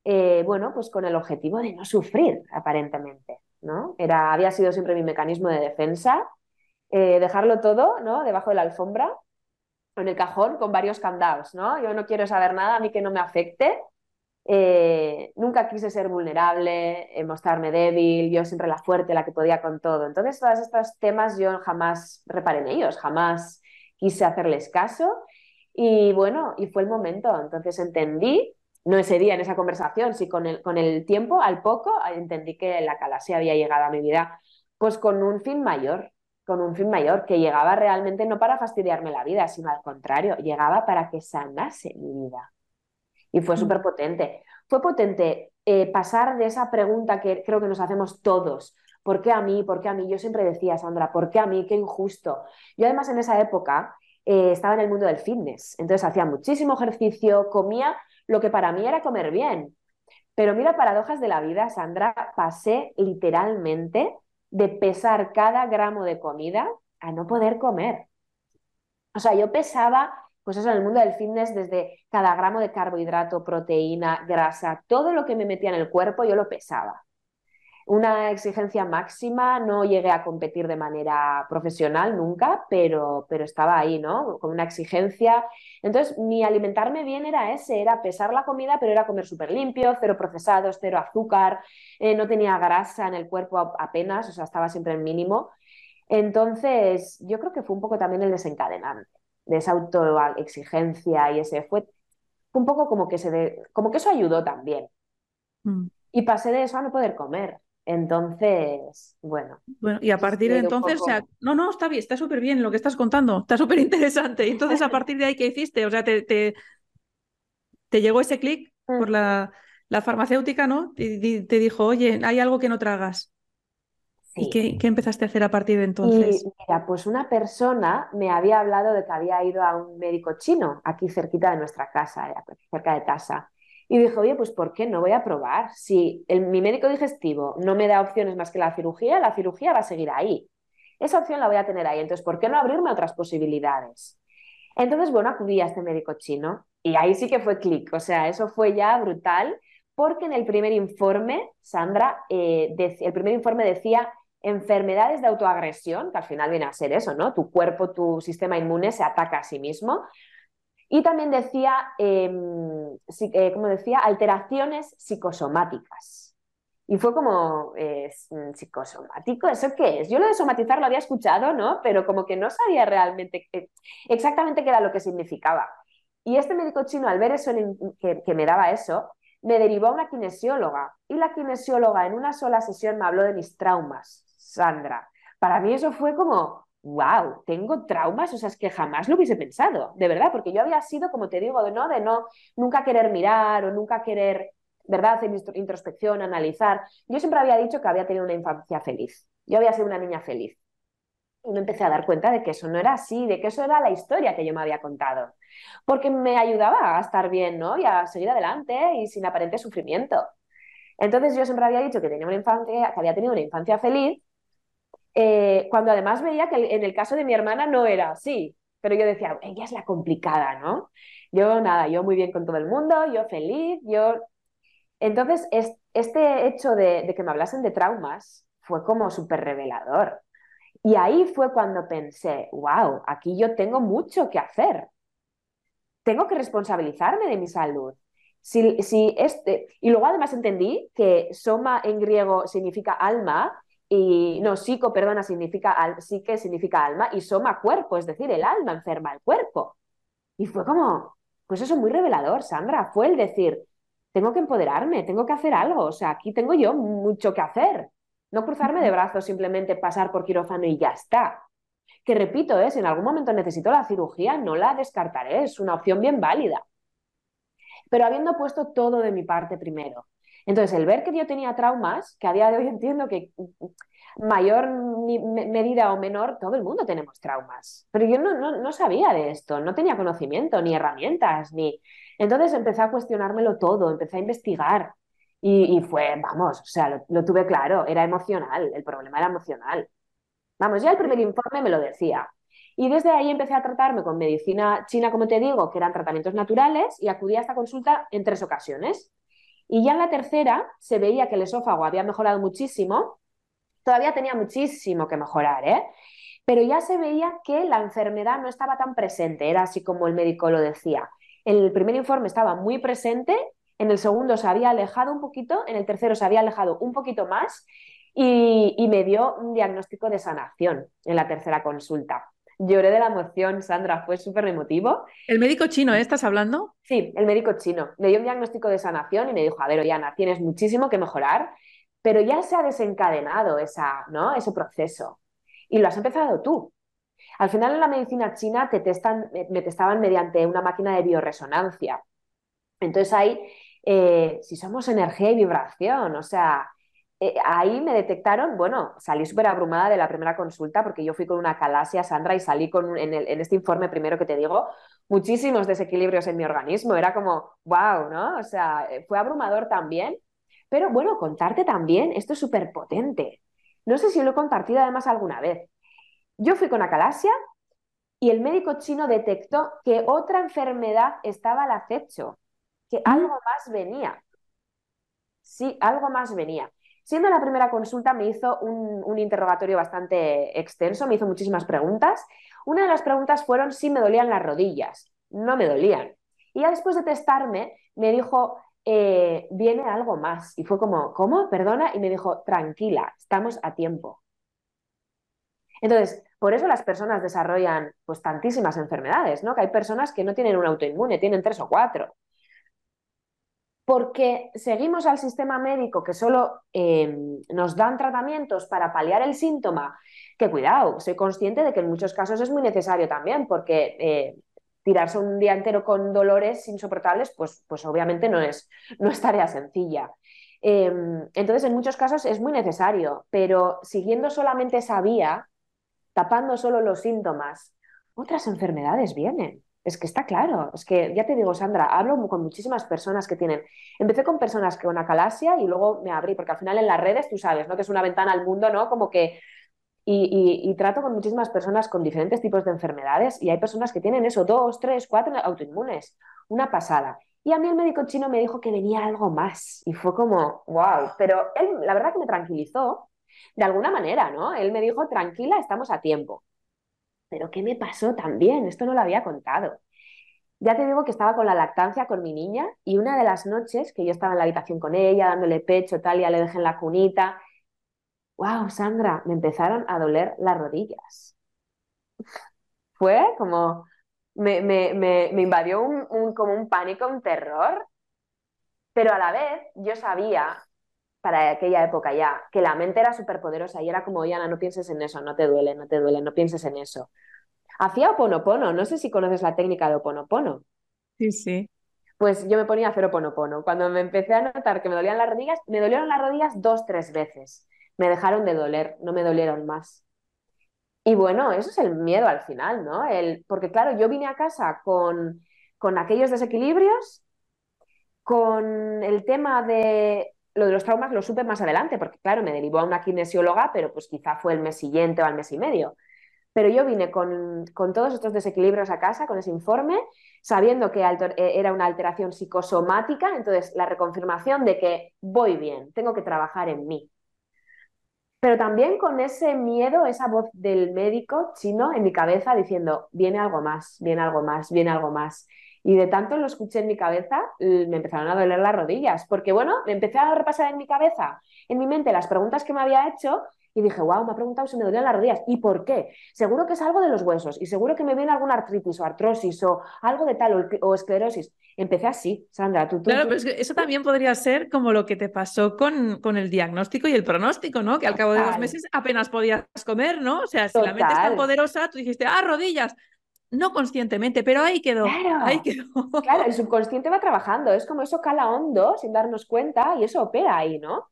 eh, bueno, pues con el objetivo de no sufrir, aparentemente, ¿no? Era, había sido siempre mi mecanismo de defensa, eh, dejarlo todo, ¿no? Debajo de la alfombra, en el cajón, con varios candados, ¿no? Yo no quiero saber nada, a mí que no me afecte, eh, nunca quise ser vulnerable, eh, mostrarme débil, yo siempre la fuerte, la que podía con todo. Entonces, todos estos temas yo jamás reparé en ellos, jamás quise hacerles caso. Y bueno, y fue el momento. Entonces entendí, no ese día en esa conversación, sí con el, con el tiempo, al poco, entendí que la calasia había llegado a mi vida, pues con un fin mayor, con un fin mayor, que llegaba realmente no para fastidiarme la vida, sino al contrario, llegaba para que sanase mi vida. Y fue mm. súper potente. Fue potente eh, pasar de esa pregunta que creo que nos hacemos todos. ¿Por qué a mí? ¿Por qué a mí? Yo siempre decía, Sandra, ¿por qué a mí? Qué injusto. Yo además en esa época eh, estaba en el mundo del fitness, entonces hacía muchísimo ejercicio, comía lo que para mí era comer bien. Pero mira, paradojas de la vida, Sandra, pasé literalmente de pesar cada gramo de comida a no poder comer. O sea, yo pesaba pues eso, en el mundo del fitness, desde cada gramo de carbohidrato, proteína, grasa, todo lo que me metía en el cuerpo, yo lo pesaba. Una exigencia máxima, no llegué a competir de manera profesional nunca, pero, pero estaba ahí, ¿no? Con una exigencia. Entonces, mi alimentarme bien era ese, era pesar la comida, pero era comer súper limpio, cero procesados, cero azúcar, eh, no tenía grasa en el cuerpo apenas, o sea, estaba siempre en mínimo. Entonces, yo creo que fue un poco también el desencadenante de esa autoexigencia y ese fue un poco como que se de, como que eso ayudó también. Mm. Y pasé de eso a no poder comer. Entonces, bueno. Bueno, y a partir de entonces, o sea, no, no, está bien, está súper bien lo que estás contando, está súper interesante. Y entonces, a [LAUGHS] partir de ahí, ¿qué hiciste? O sea, te, te, llegó ese clic por mm. la, la, farmacéutica, ¿no? Y te dijo, oye, hay algo que no tragas. ¿Y qué, empezaste a hacer a partir de entonces? mira, pues una persona me había hablado de que había ido a un médico chino aquí cerquita de nuestra casa, eh, cerca de casa. Y dijo, oye, pues ¿por qué no voy a probar? Si mi médico digestivo no me da opciones más que la cirugía, la cirugía va a seguir ahí. Esa opción la voy a tener ahí. Entonces, ¿por qué no abrirme a otras posibilidades? Entonces, bueno, acudí a este médico chino y ahí sí que fue clic. O sea, eso fue ya brutal porque en el primer informe, Sandra, eh, el primer informe decía enfermedades de autoagresión, que al final viene a ser eso, ¿no? Tu cuerpo, tu sistema inmune se ataca a sí mismo. Y también decía, em, eh, como decía, alteraciones psicosomáticas. Y fue como, mm, ¿psicosomático? ¿Eso qué es? Yo lo de somatizar lo había escuchado, ¿no? Pero como que no sabía realmente exactamente qué era lo que significaba. Y este médico chino, al ver eso, que, que me daba eso, me derivó a una kinesióloga. Y la kinesióloga en una sola sesión me habló de mis traumas, Sandra. Para mí eso fue como, wow, tengo traumas, o sea, es que jamás lo hubiese pensado, de verdad, porque yo había sido, como te digo, de no, de no, nunca querer mirar o nunca querer, ¿verdad?, hacer introspección, analizar. Yo siempre había dicho que había tenido una infancia feliz, yo había sido una niña feliz. Y me empecé a dar cuenta de que eso no era así, de que eso era la historia que yo me había contado. Porque me ayudaba a estar bien, ¿no? Y a seguir adelante y sin aparente sufrimiento. Entonces yo siempre había dicho que tenía una infancia, que había tenido una infancia feliz eh, cuando además veía que en el caso de mi hermana no era así, pero yo decía, ella es la complicada, ¿no? Yo nada, yo muy bien con todo el mundo, yo feliz, yo... Entonces, este hecho de, que me hablasen de traumas fue como súper revelador. Y ahí fue cuando pensé, wow, aquí yo tengo mucho que hacer. Tengo que responsabilizarme de mi salud. Si, si este... Y luego además entendí que soma en griego significa alma y no, psico, perdona, significa psique significa alma y soma cuerpo, es decir, el alma enferma el cuerpo. Y fue como, pues eso muy revelador, Sandra, fue el decir, tengo que empoderarme, tengo que hacer algo, o sea, aquí tengo yo mucho que hacer. No cruzarme de brazos, simplemente pasar por quirófano y ya está. Que repito, ¿eh? si en algún momento necesito la cirugía, no la descartaré, es una opción bien válida. Pero habiendo puesto todo de mi parte primero. Entonces, el ver que yo tenía traumas, que a día de hoy entiendo que mayor medida o menor, todo el mundo tenemos traumas. Pero yo no, no, sabía de esto, no tenía conocimiento, ni herramientas, ni... Entonces empecé a cuestionármelo todo, empecé a investigar. Y, fue, vamos, o sea, lo, tuve claro, era emocional, el problema era emocional. Vamos, ya el primer informe me lo decía. Y desde ahí empecé a tratarme con medicina china, como te digo, que eran tratamientos naturales, y acudí a esta consulta en tres ocasiones. Y ya en la tercera se veía que el esófago había mejorado muchísimo, todavía tenía muchísimo que mejorar, ¿eh? Pero ya se veía que la enfermedad no estaba tan presente, era así como el médico lo decía. En el primer informe estaba muy presente, en el segundo se había alejado un poquito, en el tercero se había alejado un poquito más y, me dio un diagnóstico de sanación en la tercera consulta. Lloré de la emoción, Sandra, fue súper emotivo. ¿El médico chino, ¿eh? estás hablando? Sí, el médico chino. Me dio un diagnóstico de sanación y me dijo, a ver, Oyana, tienes muchísimo que mejorar, pero ya se ha desencadenado esa, ¿no? ese proceso y lo has empezado tú. Al final en la medicina china te testan, me testaban mediante una máquina de bioresonancia. Entonces ahí, eh, si somos energía y vibración, o sea, eh, ahí me detectaron, bueno, salí súper abrumada de la primera consulta porque yo fui con una calasia, Sandra, y salí con, en, en, este informe primero que te digo, muchísimos desequilibrios en mi organismo. Era como, wow, ¿no? O sea, eh, fue abrumador también. Pero bueno, contarte también, esto es súper potente. No sé si lo he compartido además alguna vez. Yo fui con acalasia y el médico chino detectó que otra enfermedad estaba al acecho, que mm. algo más venía. Sí, algo más venía. Siendo la primera consulta, me hizo un, interrogatorio bastante extenso, me hizo muchísimas preguntas. Una de las preguntas fueron si me dolían las rodillas. No me dolían. Y ya después de testarme, me dijo, eh, viene algo más. Y fue como, ¿cómo? Perdona. Y me dijo, tranquila, estamos a tiempo. Entonces, por eso las personas desarrollan pues tantísimas enfermedades, ¿no? Que hay personas que no tienen un autoinmune, tienen tres o cuatro. Porque seguimos al sistema médico que solo em, nos dan tratamientos para paliar el síntoma, que cuidado, soy consciente de que en muchos casos es muy necesario también, porque eh, tirarse un día entero con dolores insoportables, pues, pues obviamente no es, no es tarea sencilla. Em, entonces, en muchos casos es muy necesario, pero siguiendo solamente esa vía, tapando solo los síntomas, otras enfermedades vienen. Es que está claro, es que ya te digo, Sandra, hablo con muchísimas personas que tienen. Empecé con personas con acalasia y luego me abrí, porque al final en las redes, tú sabes, ¿no? Que es una ventana al mundo, ¿no? Como que. Y, trato con muchísimas personas con diferentes tipos de enfermedades y hay personas que tienen eso, dos, tres, cuatro autoinmunes. Una pasada. Y a mí el médico chino me dijo que venía algo más y fue como, wow, pero él la verdad que me tranquilizó de alguna manera, ¿no? Él me dijo, tranquila, estamos a tiempo. Pero ¿qué me pasó también? Esto no lo había contado. Ya te digo que estaba con la lactancia con mi niña y una de las noches que yo estaba en la habitación con ella, dándole pecho, tal, ya le dejé en la cunita. ¡Wow, Sandra! Me empezaron a doler las rodillas. Fue como. Me, me, invadió un, como un pánico, un terror. Pero a la vez yo sabía, para aquella época ya, que la mente era súper poderosa y era como, Yana, no pienses en eso, no te duele, no te duele, no pienses en eso. Hacía oponopono, no sé si conoces la técnica de oponopono. Sí, sí. Pues yo me ponía a hacer oponopono. Cuando me empecé a notar que me dolían las rodillas, me dolieron las rodillas dos, tres veces. Me dejaron de doler, no me dolieron más. Y bueno, eso es el miedo al final, ¿no? El, porque claro, yo vine a casa con, con aquellos desequilibrios, con el tema de lo de los traumas lo supe más adelante, porque claro, me derivó a una kinesióloga, pero pues quizá fue el mes siguiente o al mes y medio. Pero yo vine con, todos estos desequilibrios a casa, con ese informe, sabiendo que eh, era una alteración psicosomática, entonces la reconfirmación de que voy bien, tengo que trabajar en mí. Pero también con ese miedo, esa voz del médico chino en mi cabeza diciendo, viene algo más, viene algo más, viene algo más. Y de tanto lo escuché en mi cabeza, me empezaron a doler las rodillas, porque bueno, me empecé a repasar en mi cabeza, en mi mente, las preguntas que me había hecho y dije, wow, me ha preguntado si me dolían las rodillas. ¿Y por qué? Seguro que es algo de los huesos y seguro que me viene alguna artritis o artrosis o algo de tal o, esclerosis. Empecé así, Sandra. Tú, claro, pero eso también podría ser como lo que te pasó con, con el diagnóstico y el pronóstico, ¿no? Que al cabo de dos meses apenas podías comer, ¿no? O sea, si la mente es tan poderosa, tú dijiste, ah, rodillas, no conscientemente, pero ahí quedó. Claro, ahí quedó. claro, el [LAUGHS] subconsciente va trabajando, es como eso cala hondo sin darnos cuenta y eso opera ahí, ¿no?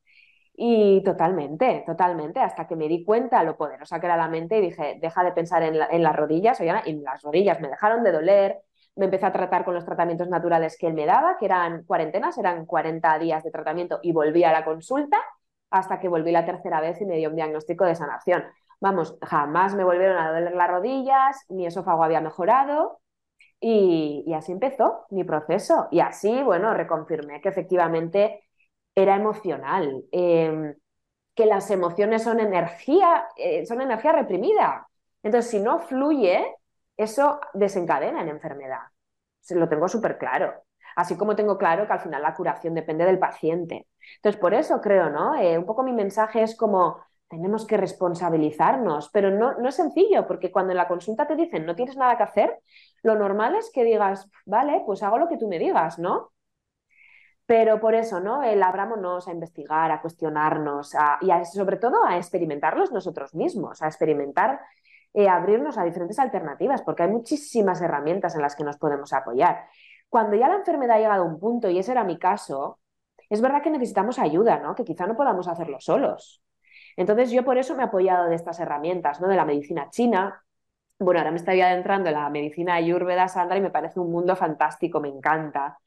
Y totalmente, totalmente, hasta que me di cuenta lo poderosa que era la mente y dije, deja de pensar en, las rodillas, y las rodillas me dejaron de doler, me empecé a tratar con los tratamientos naturales que él me daba, que eran cuarentenas, eran 40 días de tratamiento y volví a la consulta hasta que volví la tercera vez y me dio un diagnóstico de sanación. Vamos, jamás me volvieron a doler las rodillas, mi esófago había mejorado y, así empezó mi proceso. Y así, bueno, reconfirmé que efectivamente era emocional, em, que las emociones son energía, eh, son energía reprimida. Entonces, si no fluye, eso desencadena en enfermedad. Se lo tengo súper claro. Así como tengo claro que al final la curación depende del paciente. Entonces, por eso creo, ¿no? Eh, un poco mi mensaje es como, tenemos que responsabilizarnos, pero no, no es sencillo, porque cuando en la consulta te dicen no tienes nada que hacer, lo normal es que digas, vale, pues hago lo que tú me digas, ¿no? Pero por eso, ¿no? El abrámonos a investigar, a cuestionarnos y sobre todo a experimentarlos nosotros mismos, a experimentar, eh, abrirnos a diferentes alternativas, porque hay muchísimas herramientas en las que nos podemos apoyar. Cuando ya la enfermedad ha llegado a un punto, y ese era mi caso, es verdad que necesitamos ayuda, ¿no? Que quizá no podamos hacerlo solos. Entonces yo por eso me he apoyado de estas herramientas, ¿no? De la medicina china. Bueno, ahora me estoy adentrando en la medicina ayurveda, Sandra, y me parece un mundo fantástico, me encanta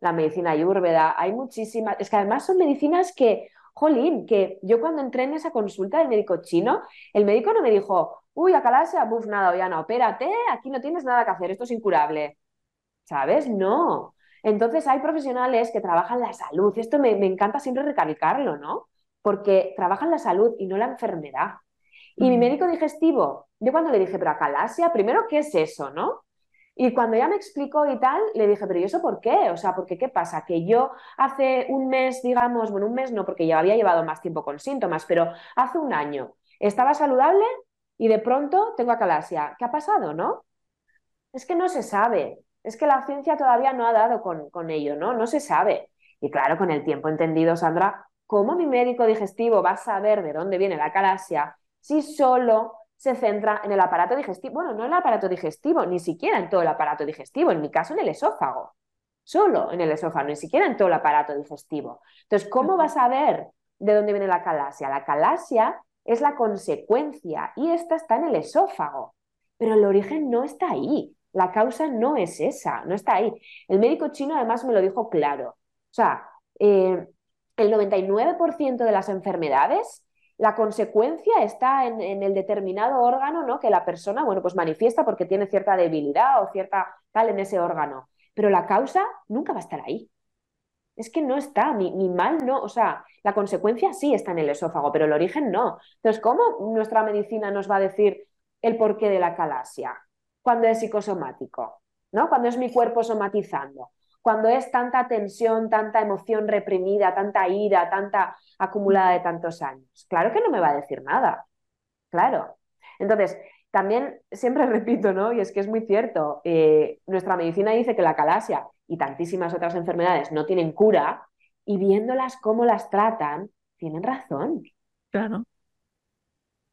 la medicina ayurveda, hay muchísimas, es que además son medicinas que, jolín, que yo cuando entré en esa consulta del médico chino, el médico no me dijo, uy, acalasia, buf, nada, ya no, opérate, aquí no tienes nada que hacer, esto es incurable. ¿Sabes? No. Entonces hay profesionales que trabajan la salud, esto me, me encanta siempre recalcarlo, ¿no? Porque trabajan la salud y no la enfermedad. Y mi médico digestivo, yo cuando le dije, pero acalasia, primero, ¿qué es eso, no? Y cuando ya me explicó y tal, le dije, pero ¿y eso por qué? O sea, porque qué pasa? Que yo hace un mes, digamos, bueno, un mes no, porque ya había llevado más tiempo con síntomas, pero hace un año estaba saludable y de pronto tengo acalasia. ¿Qué ha pasado, no? Es que no se sabe. Es que la ciencia todavía no ha dado con, con ello, ¿no? No se sabe. Y claro, con el tiempo entendido, Sandra, ¿cómo mi médico digestivo va a saber de dónde viene la acalasia si solo se centra en el aparato digestivo. Bueno, no en el aparato digestivo, ni siquiera en todo el aparato digestivo, en mi caso en el esófago. Solo en el esófago, ni siquiera en todo el aparato digestivo. Entonces, ¿cómo vas a ver de dónde viene la calasia? La calasia es la consecuencia y esta está en el esófago, pero el origen no está ahí. La causa no es esa, no está ahí. El médico chino además me lo dijo claro. O sea, eh, el 99% de las enfermedades la consecuencia está en, el determinado órgano ¿no? que la persona bueno, pues manifiesta porque tiene cierta debilidad o cierta tal en ese órgano. Pero la causa nunca va a estar ahí. Es que no está, ni, mal no, o sea, la consecuencia sí está en el esófago, pero el origen no. Entonces, ¿cómo nuestra medicina nos va a decir el porqué de la calasia? Cuando es psicosomático, ¿no? Cuando es mi cuerpo somatizando cuando es tanta tensión, tanta emoción reprimida, tanta ira, tanta acumulada de tantos años? Claro que no me va a decir nada. Claro. Entonces, también siempre [LAUGHS] repito, ¿no? Y es que es muy cierto, eh, nuestra medicina dice que la calasia y tantísimas otras enfermedades no tienen cura y viéndolas cómo las tratan, tienen razón. Claro.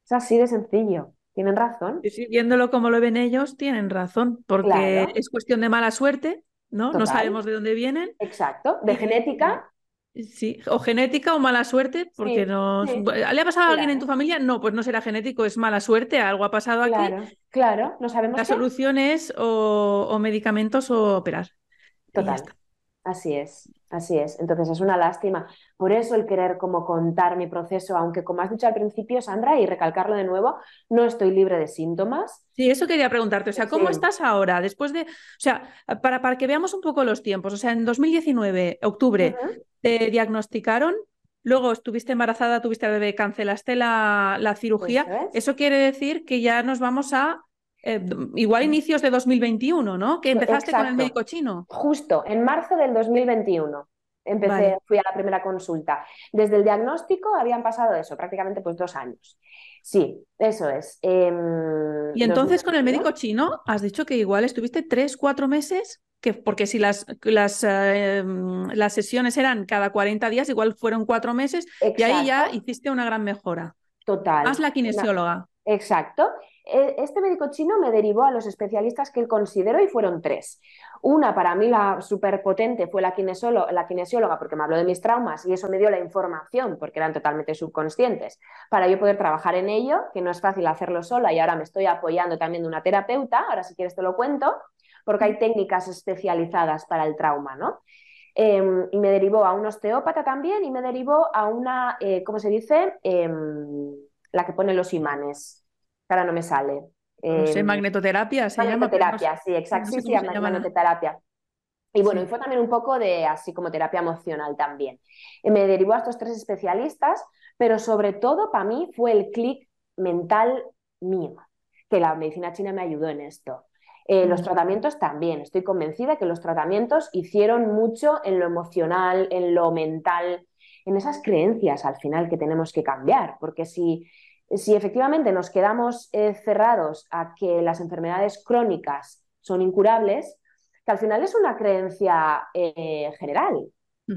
Es así de sencillo. Tienen razón. Y viéndolo como lo ven ellos, tienen razón, porque es cuestión de mala suerte ¿no? No sabemos de dónde vienen. Exacto, de genética. Sí, o genética o mala suerte, porque no ¿Le ha pasado a alguien en tu familia? No, pues no será genético, es mala suerte, algo ha pasado aquí. Claro, claro, no sabemos. La solución es o, medicamentos o operar. Total. Así es, así es. Entonces es una lástima. Por eso el querer como contar mi proceso, aunque como has dicho al principio, Sandra, y recalcarlo de nuevo, no estoy libre de síntomas. Sí, eso quería preguntarte. O sea, ¿cómo estás ahora? Después de, o sea, para, para que veamos un poco los tiempos. O sea, en 2019, octubre, te diagnosticaron Luego estuviste embarazada, tuviste al bebé, cancelaste la, la cirugía. Eso quiere decir que ya nos vamos a eh, igual inicios de 2021, ¿no? Que empezaste con el médico chino. Justo, en marzo del 2021. empecé, fui a la primera consulta. Desde el diagnóstico habían pasado eso, prácticamente pues dos años. Sí, eso es. Em, y entonces con el médico chino has dicho que igual estuviste tres, cuatro meses, que, porque si las, las, em, las sesiones eran cada 40 días, igual fueron cuatro meses y ahí ya hiciste una gran mejora. Total. Más la kinesióloga. Exacto. E, este médico chino me derivó a los especialistas que él consideró y fueron tres. Una, para mí la súper potente, fue la, la kinesióloga porque me habló de mis traumas y eso me dio la información porque eran totalmente subconscientes para yo poder trabajar en ello, que no es fácil hacerlo sola y ahora me estoy apoyando también de una terapeuta, ahora si quieres te lo cuento, porque hay técnicas especializadas para el trauma, ¿no? Em, y me derivó a un osteópata también y me derivó a una, eh, ¿cómo se dice? Em, la que pone los imanes, ahora no me sale. No sé, em, magnetoterapia se magnetoterapia, sí, exacto, sí, sí, magnetoterapia. Y bueno, y fue también un poco de así como terapia emocional también. me derivó a estos tres especialistas, pero sobre todo para mí fue el clic mental mío, que la medicina china me ayudó en esto. Eh, los mm. tratamientos también, estoy convencida que los tratamientos hicieron mucho en lo emocional, en lo mental, en esas creencias al final que tenemos que cambiar, porque si si efectivamente nos quedamos eh, cerrados a que las enfermedades crónicas son incurables, que al final es una creencia eh, general.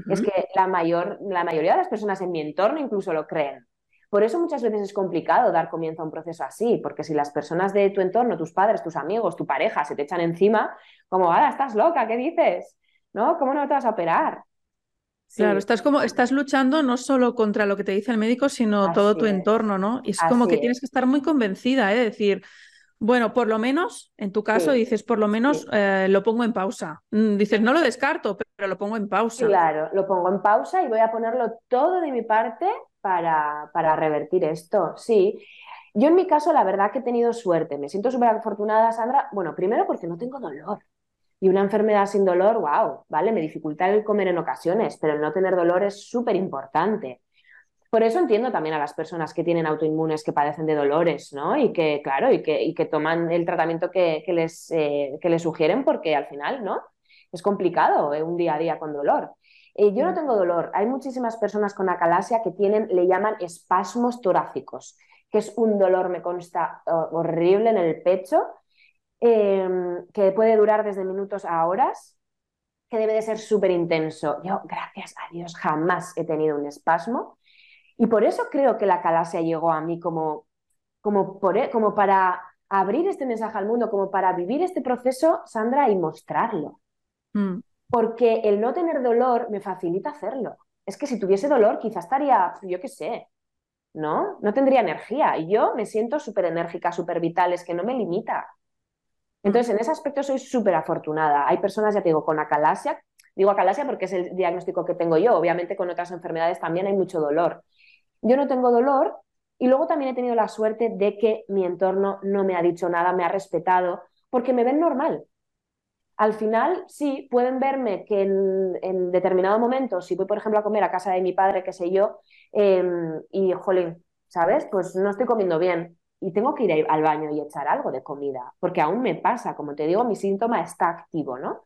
Es que la, mayor, la mayoría de las personas en mi entorno incluso lo creen. Por eso muchas veces es complicado dar comienzo a un proceso así, porque si las personas de tu entorno, tus padres, tus amigos, tu pareja, se te echan encima, como, ahora estás loca, ¿qué dices? ¿No? ¿Cómo no te vas a operar? Claro, estás como, estás luchando no solo contra lo que te dice el médico, sino todo tu entorno, ¿no? Y es como que tienes que estar muy convencida, ¿eh? Decir, bueno, por lo menos, en tu caso, dices, por lo menos eh, lo pongo en pausa. Mm, dices, no lo descarto, pero lo pongo en pausa. Claro, lo pongo en pausa y voy a ponerlo todo de mi parte para, para revertir esto. Sí. Yo en mi caso, la verdad que he tenido suerte. Me siento súper afortunada, Sandra. Bueno, primero porque no tengo dolor. Y una enfermedad sin dolor, wow, ¿vale? Me dificulta el comer en ocasiones, pero el no tener dolor es súper importante. Por eso entiendo también a las personas que tienen autoinmunes que padecen de dolores, ¿no? Y que, claro, y que, y que toman el tratamiento que, les, eh, que les sugieren porque al final, ¿no? Es complicado eh, un día a día con dolor. Eh, yo no mm. tengo dolor. Hay muchísimas personas con acalasia que tienen, le llaman espasmos torácicos, que es un dolor, me consta, horrible en el pecho Em, que puede durar desde minutos a horas, que debe de ser súper intenso. Yo, gracias a Dios, jamás he tenido un espasmo y por eso creo que la calasia llegó a mí como, como, e, como para abrir este mensaje al mundo, como para vivir este proceso, Sandra, y mostrarlo. Mm. Porque el no tener dolor me facilita hacerlo. Es que si tuviese dolor, quizás estaría, yo qué sé, ¿no? No tendría energía. Y yo me siento súper enérgica, súper vital, es que no me limita. Entonces, en ese aspecto soy súper afortunada. Hay personas, ya te digo, con acalasia, digo acalasia porque es el diagnóstico que tengo yo, obviamente con otras enfermedades también hay mucho dolor. Yo no tengo dolor y luego también he tenido la suerte de que mi entorno no me ha dicho nada, me ha respetado, porque me ven normal. Al final, sí, pueden verme que en, determinado momento, si voy, por ejemplo, a comer a casa de mi padre, qué sé yo, em, y, jolín, ¿sabes? Pues no estoy comiendo bien y tengo que ir al baño y echar algo de comida, porque aún me pasa, como te digo, mi síntoma está activo, ¿no?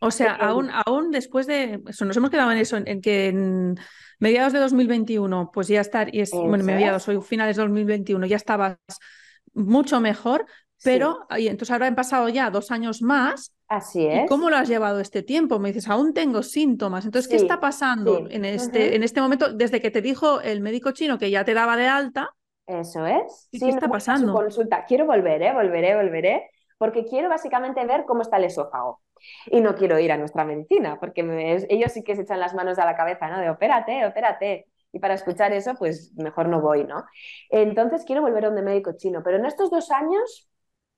O sea, aún, aún después de eso, nos hemos quedado en eso, en, que en mediados de 2021, pues ya estar, y es, bueno, mediados, hoy finales de 2021, ya estabas mucho mejor, pero y entonces ahora han pasado ya dos años más. Así es. ¿Y cómo lo has llevado este tiempo? Me dices, aún tengo síntomas. Entonces, ¿qué está pasando en, este, en este momento desde que te dijo el médico chino que ya te daba de alta? Eso es. ¿Qué está pasando? consulta. Quiero volver, ¿eh? Volveré, volveré, porque quiero básicamente ver cómo está el esófago. Y no quiero ir a nuestra medicina, porque ellos sí que se echan las manos a la cabeza, ¿no? De opérate, opérate. Y para escuchar eso, pues mejor no voy, ¿no? Entonces quiero volver a un médico chino. Pero en estos dos años,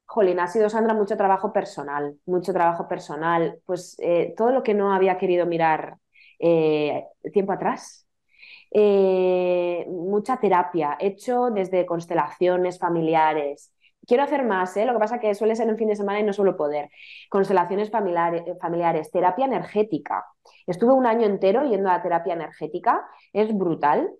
jolín, ha sido, Sandra, mucho trabajo personal, mucho trabajo personal. Pues eh, todo lo que no había querido mirar eh, tiempo atrás, eh, mucha terapia, hecho desde constelaciones familiares. Quiero hacer más, ¿eh? lo que pasa que suele ser en fin de semana y no suelo poder. Constelaciones familiares, familiares, terapia energética. Estuve un año entero yendo a la terapia energética, es brutal.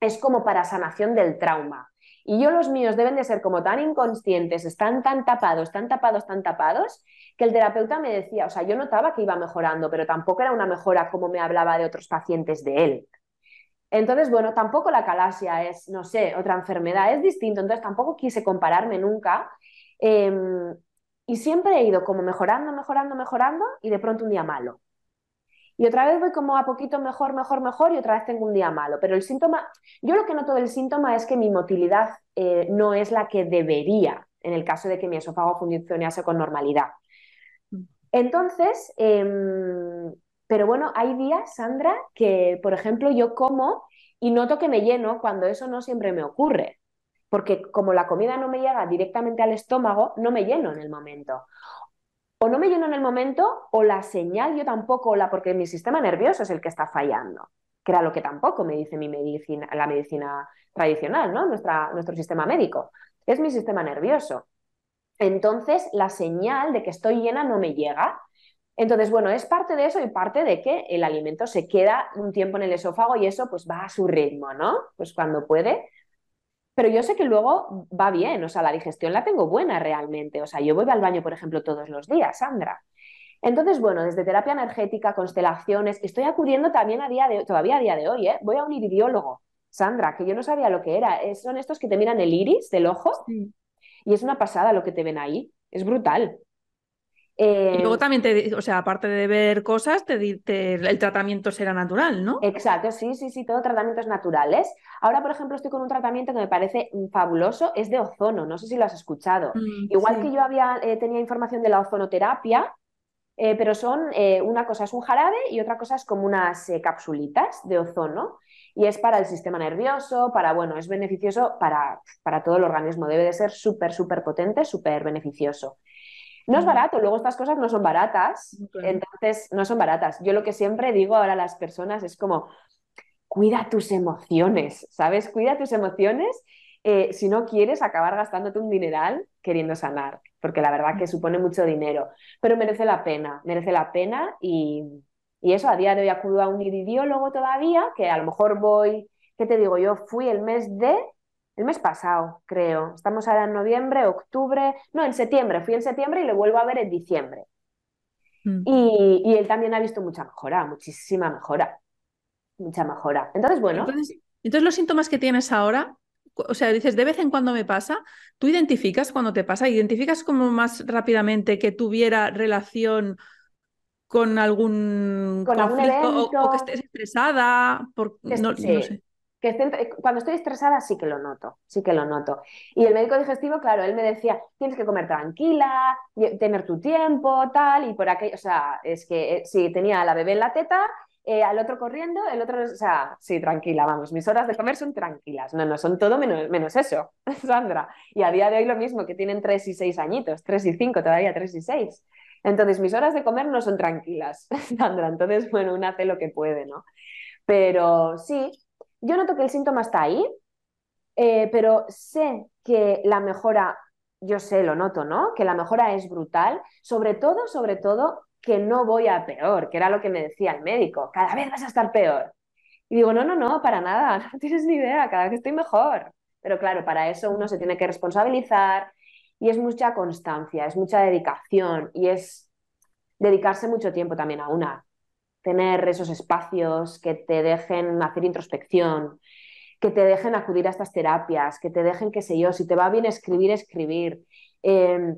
Es como para sanación del trauma. Y yo los míos deben de ser como tan inconscientes, están tan tapados, tan tapados, tan tapados, que el terapeuta me decía, o sea, yo notaba que iba mejorando, pero tampoco era una mejora como me hablaba de otros pacientes de él. Entonces, bueno, tampoco la calasia es, no sé, otra enfermedad, es distinto, entonces tampoco quise compararme nunca. Em, y siempre he ido como mejorando, mejorando, mejorando y de pronto un día malo. Y otra vez voy como a poquito mejor, mejor, mejor y otra vez tengo un día malo. Pero el síntoma, yo lo que noto del síntoma es que mi motilidad eh, no es la que debería en el caso de que mi esófago funcionase con normalidad. Entonces, em, pero bueno, hay días, Sandra, que por ejemplo yo como y noto que me lleno cuando eso no siempre me ocurre. Porque como la comida no me llega directamente al estómago, no me lleno en el momento o no me lleno en el momento o la señal yo tampoco, la, porque mi sistema nervioso es el que está fallando, que era lo que tampoco me dice mi medicina, la medicina tradicional, ¿no? Nuestro sistema médico. Es mi sistema nervioso. Entonces, la señal de que estoy llena no me llega. Entonces, bueno, es parte de eso y parte de que el alimento se queda un tiempo en el esófago y eso pues va a su ritmo, ¿no? Pues cuando puede, pero yo sé que luego va bien, o sea, la digestión la tengo buena realmente, o sea, yo voy al baño, por ejemplo, todos los días, Sandra. Entonces, bueno, desde terapia energética, constelaciones, estoy acudiendo también a día de todavía a día de hoy, ¿eh? voy a un iridiólogo, Sandra, que yo no sabía lo que era, son estos que te miran el iris del ojo y es una pasada lo que te ven ahí, es brutal y luego eh, también, te, o sea, aparte de ver cosas, te, el tratamiento será natural, ¿no? Exacto, sí, sí, sí, todo tratamientos naturales. Ahora, por ejemplo, estoy con un tratamiento que me parece fabuloso, es de ozono, no sé si lo has escuchado. Mm, Igual que yo había, eh, tenía información de la ozonoterapia, eh, pero son, una cosa es un jarabe y otra cosa es como unas capsulitas de ozono. Y es para el sistema nervioso, para, bueno, es beneficioso para, para todo el organismo, debe de ser súper, súper potente, súper beneficioso. No es barato, luego estas cosas no son baratas, entonces no son baratas. Yo lo que siempre digo ahora a las personas es como, cuida tus emociones, ¿sabes? Cuida tus emociones eh, si no quieres acabar gastándote un dineral queriendo sanar, porque la verdad que supone mucho dinero, pero merece la pena, merece la pena y, y eso, a día de hoy acudo a un idiólogo todavía, que a lo mejor voy, ¿qué te digo? Yo fui el mes de el mes pasado, creo. Estamos ahora en noviembre, octubre, no, en septiembre. Fui en septiembre y le vuelvo a ver en diciembre. Mm. Y, él también ha visto mucha mejora, muchísima mejora. Mucha mejora. Entonces, bueno. Entonces, entonces los síntomas que tienes ahora, o sea, dices, de vez en cuando me pasa, ¿tú identificas cuando te pasa? ¿Identificas como más rápidamente que tuviera relación con algún ¿Con conflicto O, que estés estresada? Por, no sé que cuando estoy estresada sí que lo noto, sí que lo noto. Y el médico digestivo, claro, él me decía, tienes que comer tranquila, tener tu tiempo, tal, y por aquello, o sea, es que eh, si tenía a la bebé en la teta, eh, al otro corriendo, el otro, o sea, sí, tranquila, vamos, mis horas de comer son tranquilas, no, no, son todo menos, menos eso, [LAUGHS] Sandra. Y a día de hoy lo mismo, que tienen tres y seis añitos, tres y cinco todavía, tres y seis. Entonces, mis horas de comer no son tranquilas, [LAUGHS] Sandra. Entonces, bueno, una hace lo que puede, ¿no? Pero sí, yo noto que el síntoma está ahí, eh, pero sé que la mejora, yo sé, lo noto, ¿no? Que la mejora es brutal, sobre todo, sobre todo, que no voy a peor, que era lo que me decía el médico, cada vez vas a estar peor. Y digo, no, no, no, para nada, [LAUGHS] no tienes ni idea, cada vez estoy mejor. Pero claro, para eso uno se tiene que responsabilizar y es mucha constancia, es mucha dedicación y es dedicarse mucho tiempo también a una tener esos espacios que te dejen hacer introspección, que te dejen acudir a estas terapias, que te dejen, qué sé yo, si te va bien escribir, escribir. Em,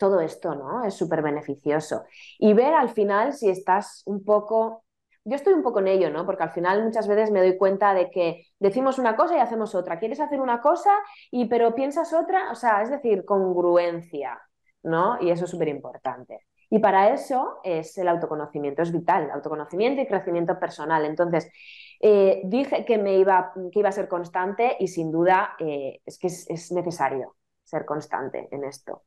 todo esto, ¿no? Es súper beneficioso. Y ver al final si estás un poco... Yo estoy un poco en ello, ¿no? Porque al final muchas veces me doy cuenta de que decimos una cosa y hacemos otra. Quieres hacer una cosa y pero piensas otra, o sea, es decir, congruencia, ¿no? Y eso es súper importante. Y para eso es el autoconocimiento, es vital, autoconocimiento y crecimiento personal. Entonces, eh, dije que, me iba, que iba a ser constante y sin duda eh, es que es, necesario ser constante en esto.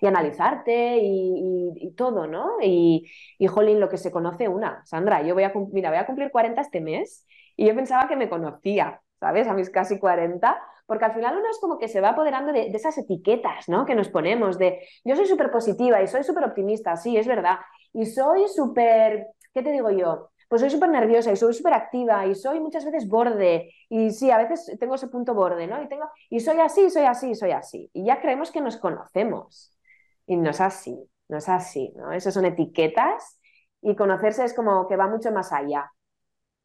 Y analizarte y, todo, ¿no? Y, y, jolín, lo que se conoce una. Sandra, yo voy a, mira, voy a cumplir 40 este mes y yo pensaba que me conocía, ¿sabes? A mis casi 40 porque al final uno es como que se va apoderando de, esas etiquetas, ¿no? Que nos ponemos de, yo soy súper positiva y soy súper optimista, sí, es verdad, y soy súper, ¿qué te digo yo? pues soy súper nerviosa y soy súper activa y soy muchas veces borde y sí, a veces tengo ese punto borde, ¿no? Y, tengo, y soy así, soy así, soy así. Y ya creemos que nos conocemos y no es así, no es así, ¿no? Esas son etiquetas y conocerse es como que va mucho más allá.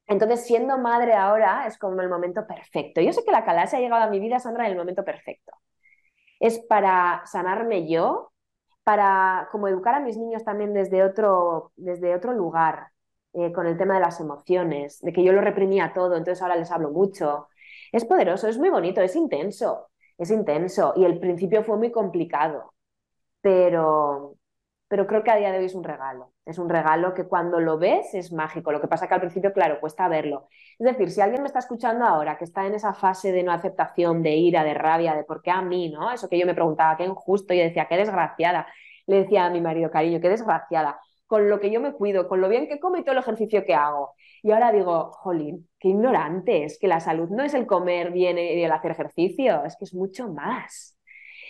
Entonces, siendo madre ahora es como el momento perfecto. Yo sé que la calasia ha llegado a mi vida, Sandra, en el momento perfecto. Es para sanarme yo, para como educar a mis niños también desde otro, desde otro lugar, eh, con el tema de las emociones, de que yo lo reprimía todo, entonces ahora les hablo mucho. Es poderoso, es muy bonito, es intenso, es intenso. Y el principio fue muy complicado, pero, pero creo que a día de hoy es un regalo. Es un regalo que cuando lo ves es mágico. Lo que pasa que al principio, claro, cuesta verlo. Es decir, si alguien me está escuchando ahora que está en esa fase de no aceptación, de ira, de rabia, de por qué a mí, ¿no? Eso que yo me preguntaba, qué injusto, y decía, qué desgraciada. Le decía a mi marido, cariño, qué desgraciada con lo que yo me cuido, con lo bien que como y todo el ejercicio que hago. Y ahora digo, jolín, qué ignorante, es que la salud no es el comer bien y el hacer ejercicio, es que es mucho más.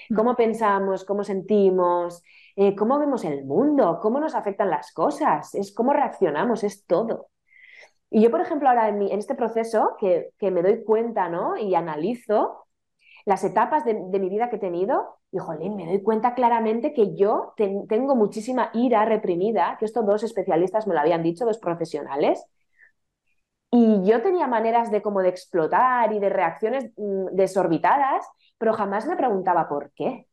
Mm. Cómo pensamos, cómo sentimos, eh, cómo vemos el mundo, cómo nos afectan las cosas, es cómo reaccionamos, es todo. Y yo, por ejemplo, ahora en, este proceso que, me doy cuenta ¿no? y analizo las etapas de, mi vida que he tenido, y jolín, me doy cuenta claramente que yo tengo muchísima ira reprimida, que estos dos especialistas me lo habían dicho, dos profesionales, y yo tenía maneras de como de explotar y de reacciones mm, desorbitadas, pero jamás me preguntaba por qué.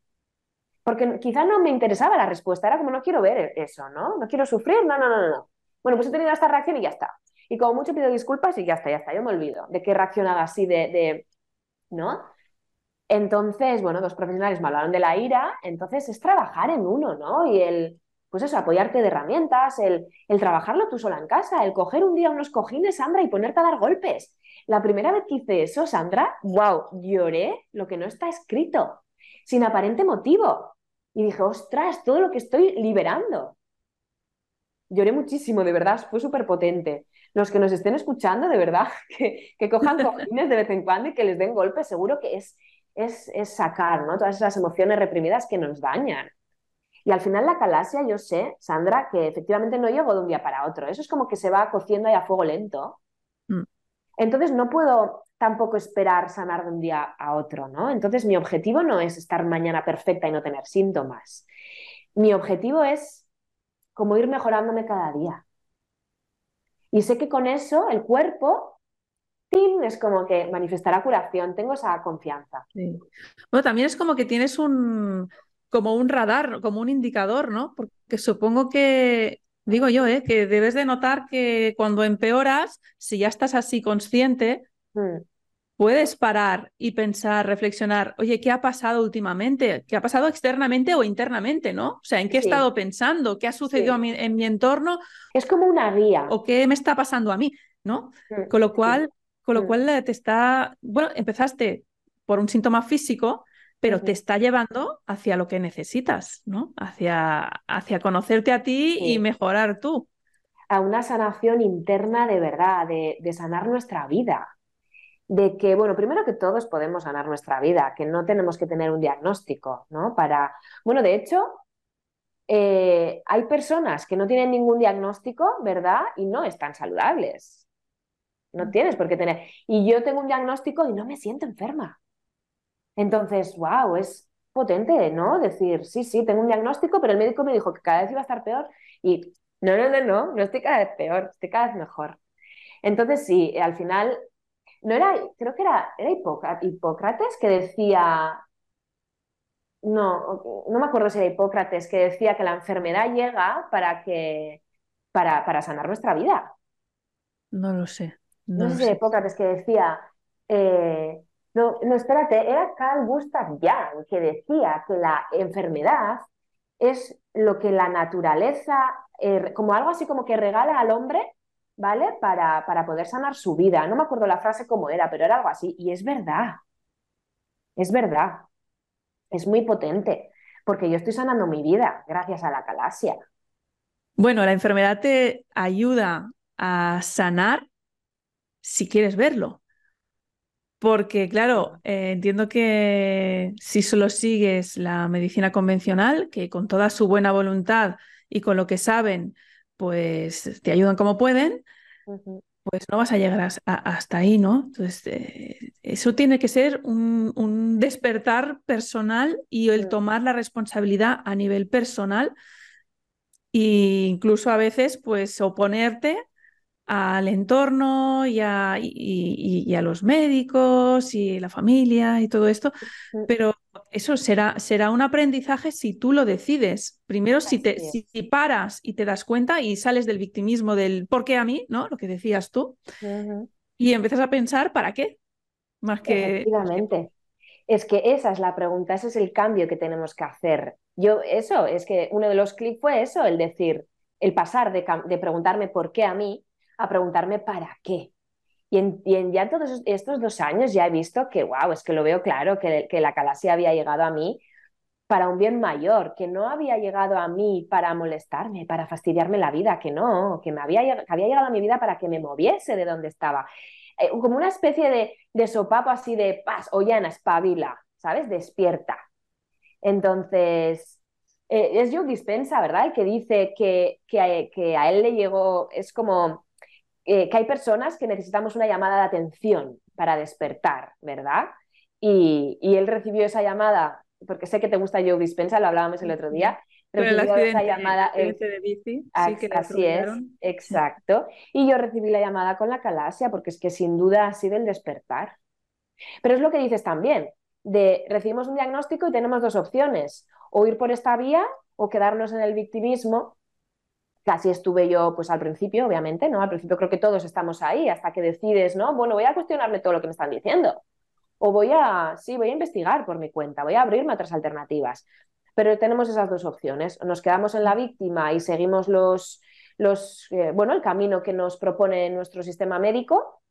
Porque quizá no me interesaba la respuesta, era como no quiero ver eso, ¿no? No quiero sufrir, no, no, no, no. Bueno, pues he tenido esta reacción y ya está. Y como mucho pido disculpas y ya está, ya está, yo me olvido de que he reaccionado así de, de ¿no? Entonces, bueno, dos profesionales me hablaron de la ira, entonces es trabajar en uno, ¿no? Y el, pues eso, apoyarte de herramientas, el, el trabajarlo tú sola en casa, el coger un día unos cojines, Sandra, y ponerte a dar golpes. La primera vez que hice eso, Sandra, wow, lloré lo que no está escrito, sin aparente motivo. Y dije, ostras, todo lo que estoy liberando. Lloré muchísimo, de verdad, fue súper potente. Los que nos estén escuchando, de verdad, [LAUGHS] que, que cojan [LAUGHS] cojines de vez en cuando y que les den golpes, seguro que es, es, sacar ¿no? todas esas emociones reprimidas que nos dañan. Y al final la calasia, yo sé, Sandra, que efectivamente no llego de un día para otro. Eso es como que se va cociendo ahí a fuego lento. Mm. Entonces no puedo tampoco esperar sanar de un día a otro, ¿no? Entonces mi objetivo no es estar mañana perfecta y no tener síntomas. Mi objetivo es como ir mejorándome cada día. Y sé que con eso el cuerpo es como que manifestará curación, tengo esa confianza. Bueno, también es como que tienes un, como un radar, como un indicador, ¿no? Porque supongo que, digo yo, ¿eh? que debes de notar que cuando empeoras, si ya estás así consciente, mm. puedes parar y pensar, reflexionar, oye, ¿qué ha pasado últimamente? ¿Qué ha pasado externamente o internamente, ¿no? O sea, ¿en qué he estado pensando? ¿Qué ha sucedido en mi entorno? Es como una guía. ¿O qué me está pasando a mí? ¿no? Mm. Con lo cual, con lo cual te está, bueno, empezaste por un síntoma físico, pero te está llevando hacia lo que necesitas, ¿no? Hacia, hacia conocerte a ti y mejorar tú. A una sanación interna de verdad, de, sanar nuestra vida. De que, bueno, primero que todos podemos sanar nuestra vida, que no tenemos que tener un diagnóstico, ¿no? Para, bueno, de hecho, eh, hay personas que no tienen ningún diagnóstico, ¿verdad? Y no están saludables. No tienes por qué tener. Y yo tengo un diagnóstico y no me siento enferma. Entonces, wow, es potente, ¿no? Decir, sí, sí, tengo un diagnóstico, pero el médico me dijo que cada vez iba a estar peor. Y no, no, no, no, no estoy cada vez peor, estoy cada vez mejor. Entonces, sí, al final, no era, creo que era, era Hipócrates que decía, no, no me acuerdo si era Hipócrates, que decía que la enfermedad llega para que, para, para sanar nuestra vida. No lo sé. No, sé si Hipócrates que decía, eh, no, no, espérate, era Carl Gustav Jung que decía que la enfermedad es lo que la naturaleza, eh, como algo así como que regala al hombre, ¿vale? Para, para poder sanar su vida. No me acuerdo la frase cómo era, pero era algo así. Y es verdad, es verdad, es muy potente, porque yo estoy sanando mi vida gracias a la calasia. Bueno, la enfermedad te ayuda a sanar si quieres verlo. Porque, claro, eh, entiendo que si solo sigues la medicina convencional, que con toda su buena voluntad y con lo que saben, pues te ayudan como pueden, pues no vas a llegar hasta ahí, ¿no? Entonces, eh, eso tiene que ser un, despertar personal y el tomar la responsabilidad a nivel personal e incluso a veces, pues, oponerte al entorno y a, y, a, los médicos y la familia y todo esto, pero eso será, será un aprendizaje si tú lo decides. Primero, si, te, si, paras y te das cuenta y sales del victimismo del ¿por qué a mí? ¿no? Lo que decías tú. Y empiezas a pensar ¿para qué? Más que... Efectivamente. Es que esa es la pregunta, ese es el cambio que tenemos que hacer. Yo, eso, es que uno de los clics fue eso, el decir, el pasar de, de preguntarme por qué a mí a preguntarme para qué. Y en, ya todos estos dos años ya he visto que, wow, es que lo veo claro, que, que la calasia había llegado a mí para un bien mayor, que no había llegado a mí para molestarme, para fastidiarme la vida, que no, que, me había, había llegado a mi vida para que me moviese de donde estaba. Eh, como una especie de, de sopapo así de paz, Ollana, espabila, ¿sabes? Despierta. Entonces, eh, es Joe Dispensa, ¿verdad? Que dice que, que, que a él le llegó, es como eh, que hay personas que necesitamos una llamada de atención para despertar, ¿verdad? Y, él recibió esa llamada, porque sé que te gusta Joe Dispensa, lo hablábamos el otro día, recibió esa llamada. de bici, sí, así es, exacto. Y yo recibí la llamada con la calasia, porque es que sin duda ha sido el despertar. Pero es lo que dices también, de recibimos un diagnóstico y tenemos dos opciones, o ir por esta vía o quedarnos en el victimismo Casi estuve yo, pues al principio, obviamente, ¿no? Al principio creo que todos estamos ahí hasta que decides, ¿no? Bueno, voy a cuestionarme todo lo que me están diciendo. O voy a, sí, voy a investigar por mi cuenta, voy a abrirme otras alternativas. Pero tenemos esas dos opciones. Nos quedamos en la víctima y seguimos los, los eh, bueno, el camino que nos propone nuestro sistema médico,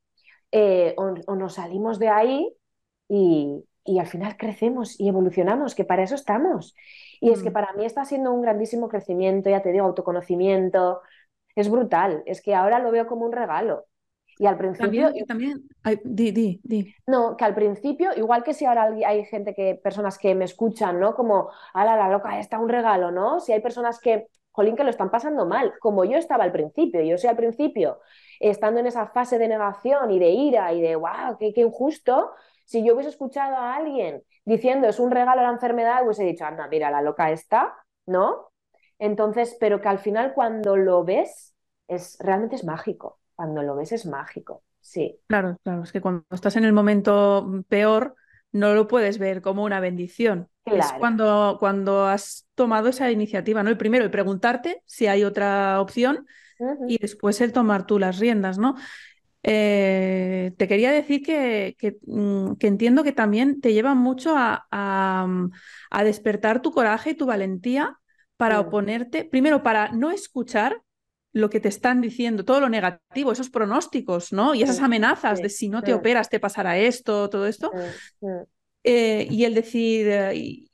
eh, o, nos salimos de ahí y, y al final crecemos y evolucionamos, que para eso estamos. Y es que mm. para mí está siendo un grandísimo crecimiento, ya te digo, autoconocimiento. Es brutal, es que ahora lo veo como un regalo. Y al principio. También, di, di, di. No, que al principio, igual que si ahora hay gente que, personas que me escuchan, ¿no? Como, ala, la loca, está un regalo, ¿no? Si hay personas que, jolín, que lo están pasando mal, como yo estaba al principio, yo soy al principio, estando en esa fase de negación y de ira y de, wow, qué, qué injusto, si yo hubiese escuchado a alguien diciendo es un regalo a la enfermedad, hubiese dicho, anda, mira, la loca está, ¿no? Entonces, pero que al final cuando lo ves, es, realmente es mágico. Cuando lo ves es mágico, sí. Claro, claro, es que cuando estás en el momento peor, no lo puedes ver como una bendición. Es cuando, cuando has tomado esa iniciativa, ¿no? El primero, el preguntarte si hay otra opción y después el tomar tú las riendas, ¿no? Eh, te quería decir mm, que, entiendo que también te lleva mucho a, mm, despertar tu coraje y tu valentía para oponerte, primero para no escuchar lo que te están diciendo, todo lo negativo, esos pronósticos, ¿no? Y esas amenazas de si no te operas te pasará esto, todo esto. Eh, y el decir, eh,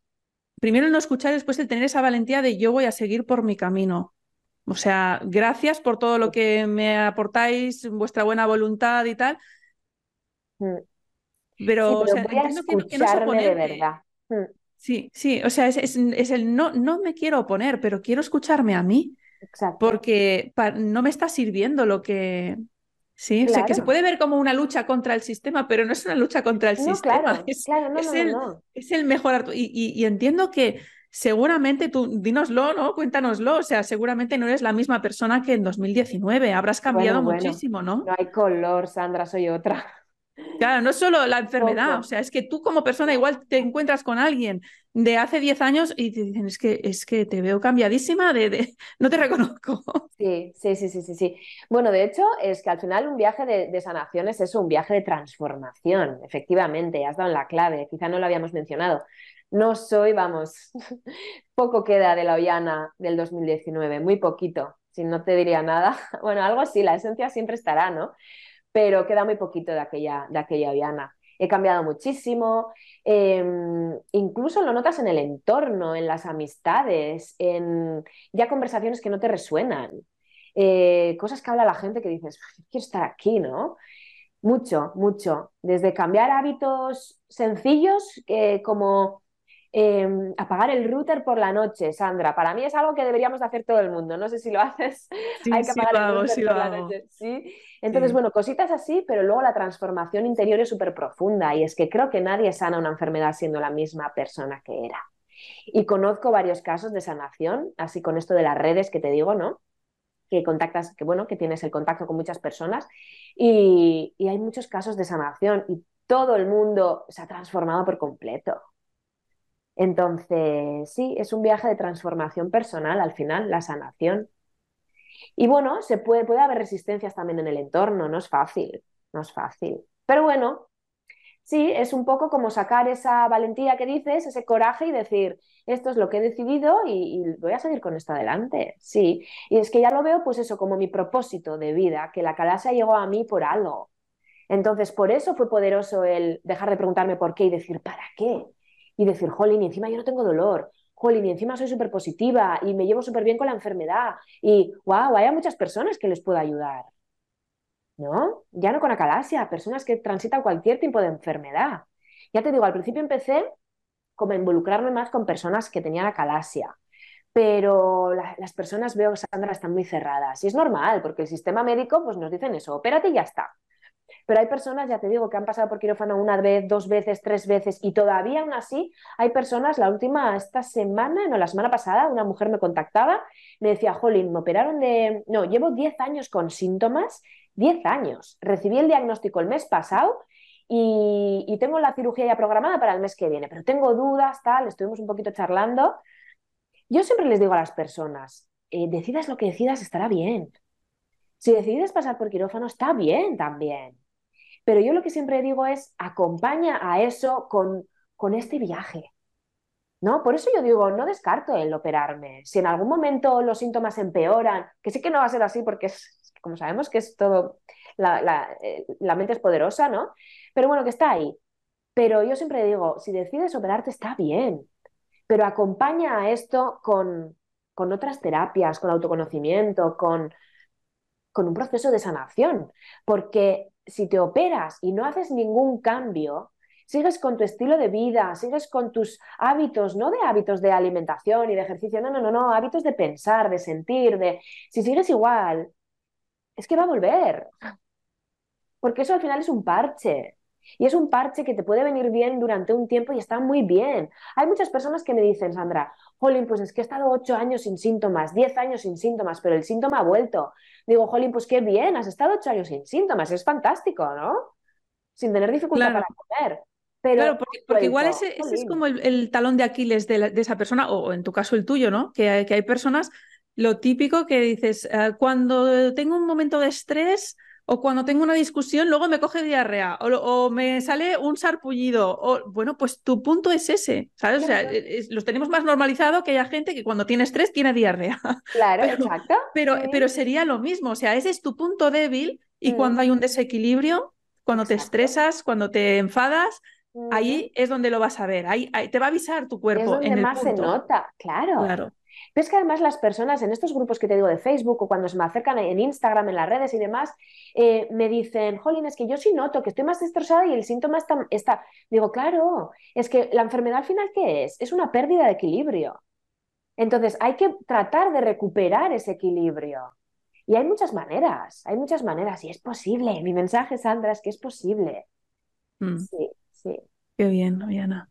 primero el no escuchar, después el tener esa valentía de yo voy a seguir por mi camino. O sea, gracias por todo lo que me aportáis, vuestra buena voluntad y tal. Mm. Pero, o sea, entiendo que, no es de verdad. Mm. Sí, sí, o sea, es, el no, no me quiero oponer, pero quiero escucharme a mí. Exacto. Porque no me está sirviendo lo que. Sí, o sea, que se puede ver como una lucha contra el sistema, pero no es una lucha contra el sistema. Claro, [LAUGHS] es, claro, no, es, el, es el mejor. Y, y entiendo que seguramente tú, dínoslo, ¿no? Cuéntanoslo, o sea, seguramente no eres la misma persona que en 2019, habrás cambiado muchísimo, ¿no? No hay color, Sandra, soy otra. Claro, no es solo la enfermedad, o sea, es que tú como persona igual te encuentras con alguien de hace 10 años y te dicen, es que, es que te veo cambiadísima, de, no te reconozco. [LAUGHS] Sí, sí, sí, sí, sí, sí. Bueno, de hecho, es que al final un viaje de, de sanación es eso, un viaje de transformación, efectivamente, has dado en la clave, quizá no lo habíamos mencionado. No soy, vamos, [LAUGHS] poco queda de la Ollana del 2019, muy poquito, si no te diría nada. [LAUGHS] Bueno, algo así, la esencia siempre estará, ¿no? Pero queda muy poquito de aquella, de aquella Ollana. He cambiado muchísimo, em, incluso lo notas en el entorno, en las amistades, en ya conversaciones que no te resuenan, eh, cosas que habla la gente que dices, quiero estar aquí, ¿no? Mucho, mucho. Desde cambiar hábitos sencillos, como Em, apagar el router por la noche, Sandra. Para mí es algo que deberíamos hacer todo el mundo. No sé si lo [LAUGHS] haces. Hay que apagar el router por la noche. ¿Sí? Entonces, bueno, cositas así, pero luego la transformación interior es súper profunda y es que creo que nadie sana una enfermedad siendo la misma persona que era. Y conozco varios casos de sanación, así con esto de las redes que te digo, ¿no? Que contactas, que bueno, que tienes el contacto con muchas personas y, y hay muchos casos de sanación y todo el mundo se ha transformado por completo. Entonces, sí, es un viaje de transformación personal al final, la sanación. Y bueno, se puede, puede haber resistencias también en el entorno, no es fácil, no es fácil. Pero bueno, sí, es un poco como sacar esa valentía que dices, ese coraje y decir, esto es lo que he decidido y, voy a seguir con esto adelante. Sí, y es que ya lo veo pues eso como mi propósito de vida, que la calasia llegó a mí por algo. Entonces, por eso fue poderoso el dejar de preguntarme por qué y decir, ¿para qué? Y decir, jolín, y encima yo no tengo dolor, jolín, y encima soy súper positiva y me llevo súper bien con la enfermedad y, wow, hay muchas personas que les puedo ayudar. ¿No? Ya no con acalasia, personas que transitan cualquier tipo de enfermedad. Ya te digo, al principio empecé como a involucrarme más con personas que tenían acalasia, pero las personas, veo, Sandra, están muy cerradas. Y es normal, porque el sistema médico pues, nos dicen eso, opérate y ya está. Pero hay personas, ya te digo, que han pasado por quirófano una vez, dos veces, tres veces y todavía aún así hay personas, la última, esta semana, no, la semana pasada, una mujer me contactaba, me decía, Jolín, me operaron de, no, llevo 10 años con síntomas, 10 años. Recibí el diagnóstico el mes pasado y, tengo la cirugía ya programada para el mes que viene, pero tengo dudas, tal, estuvimos un poquito charlando. Yo siempre les digo a las personas, eh, decidas lo que decidas, estará bien. Si decides pasar por quirófano, está bien también. Pero yo lo que siempre digo es, acompaña a eso con, con este viaje. ¿No? Por eso yo digo, no descarto el operarme. Si en algún momento los síntomas empeoran, que sé que no va a ser así porque es, como sabemos que es todo, la, la, eh, la mente es poderosa, ¿no? Pero bueno, que está ahí. Pero yo siempre digo, si decides operarte está bien, pero acompaña a esto con, con otras terapias, con autoconocimiento, con, con un proceso de sanación, porque si te operas y no haces ningún cambio, sigues con tu estilo de vida, sigues con tus hábitos, no de hábitos de alimentación y de ejercicio, no, no, no, no, hábitos de pensar, de sentir, de... Si sigues igual, es que va a volver. Porque eso al final es un parche. Y es un parche que te puede venir bien durante un tiempo y está muy bien. Hay muchas personas que me dicen, Sandra, Jolín, pues es que he estado ocho años sin síntomas, diez años sin síntomas, pero el síntoma ha vuelto. Digo, Jolín, pues qué bien, has estado ocho años sin síntomas, es fantástico, ¿no? Sin tener dificultad para comer. Pero claro, porque, igual ese, es como el, talón de Aquiles de, esa persona, o en tu caso el tuyo, ¿no? Que, que hay personas, lo típico que dices, ah, cuando tengo un momento de estrés, o cuando tengo una discusión, luego me coge diarrea, o, me sale un sarpullido, o bueno, pues tu punto es ese, ¿sabes? O sea, los tenemos más normalizado que haya gente que cuando tiene estrés tiene diarrea. [LAUGHS] Claro, exacto. Pero, pero sería lo mismo, o sea, ese es tu punto débil y mm. cuando hay un desequilibrio, cuando te estresas, cuando te enfadas, ahí es donde lo vas a ver, ahí, te va a avisar tu cuerpo. Es donde en el más se nota, claro. Claro. Pero es que además las personas en estos grupos que te digo de Facebook o cuando se me acercan en Instagram, en las redes y demás, eh, me dicen, Jolín, es que yo sí noto que estoy más destrozada y el síntoma está, está... Digo, claro, es que la enfermedad al final, ¿qué es? Es una pérdida de equilibrio. Entonces hay que tratar de recuperar ese equilibrio. Y hay muchas maneras, hay muchas maneras y es posible. Mi mensaje, Sandra, es que es posible. Mm. Sí, sí. Qué bien, Oriana.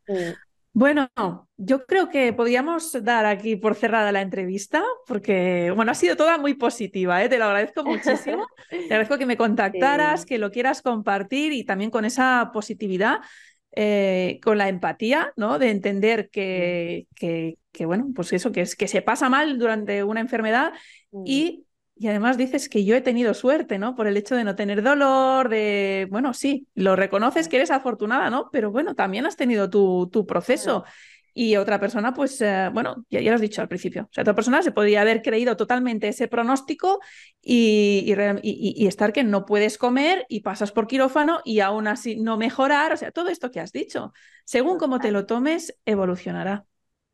Bueno, yo creo que podríamos dar aquí por cerrada la entrevista, porque bueno, ha sido toda muy positiva, ¿eh? te lo agradezco muchísimo. [LAUGHS] te agradezco que me contactaras, que lo quieras compartir y también con esa positividad, eh, con la empatía, ¿no? De entender que, que, que, bueno, pues eso, que es que se pasa mal durante una enfermedad y y además dices que yo he tenido suerte, ¿no? Por el hecho de no tener dolor, de, bueno, sí, lo reconoces que eres afortunada, ¿no? Pero bueno, también has tenido tu, tu proceso. Y otra persona, pues, eh, bueno, ya, ya, lo has dicho al principio. O sea, otra persona se podría haber creído totalmente ese pronóstico y, y, y, estar que no puedes comer y pasas por quirófano y aún así no mejorar. O sea, todo esto que has dicho, según como te lo tomes, evolucionará.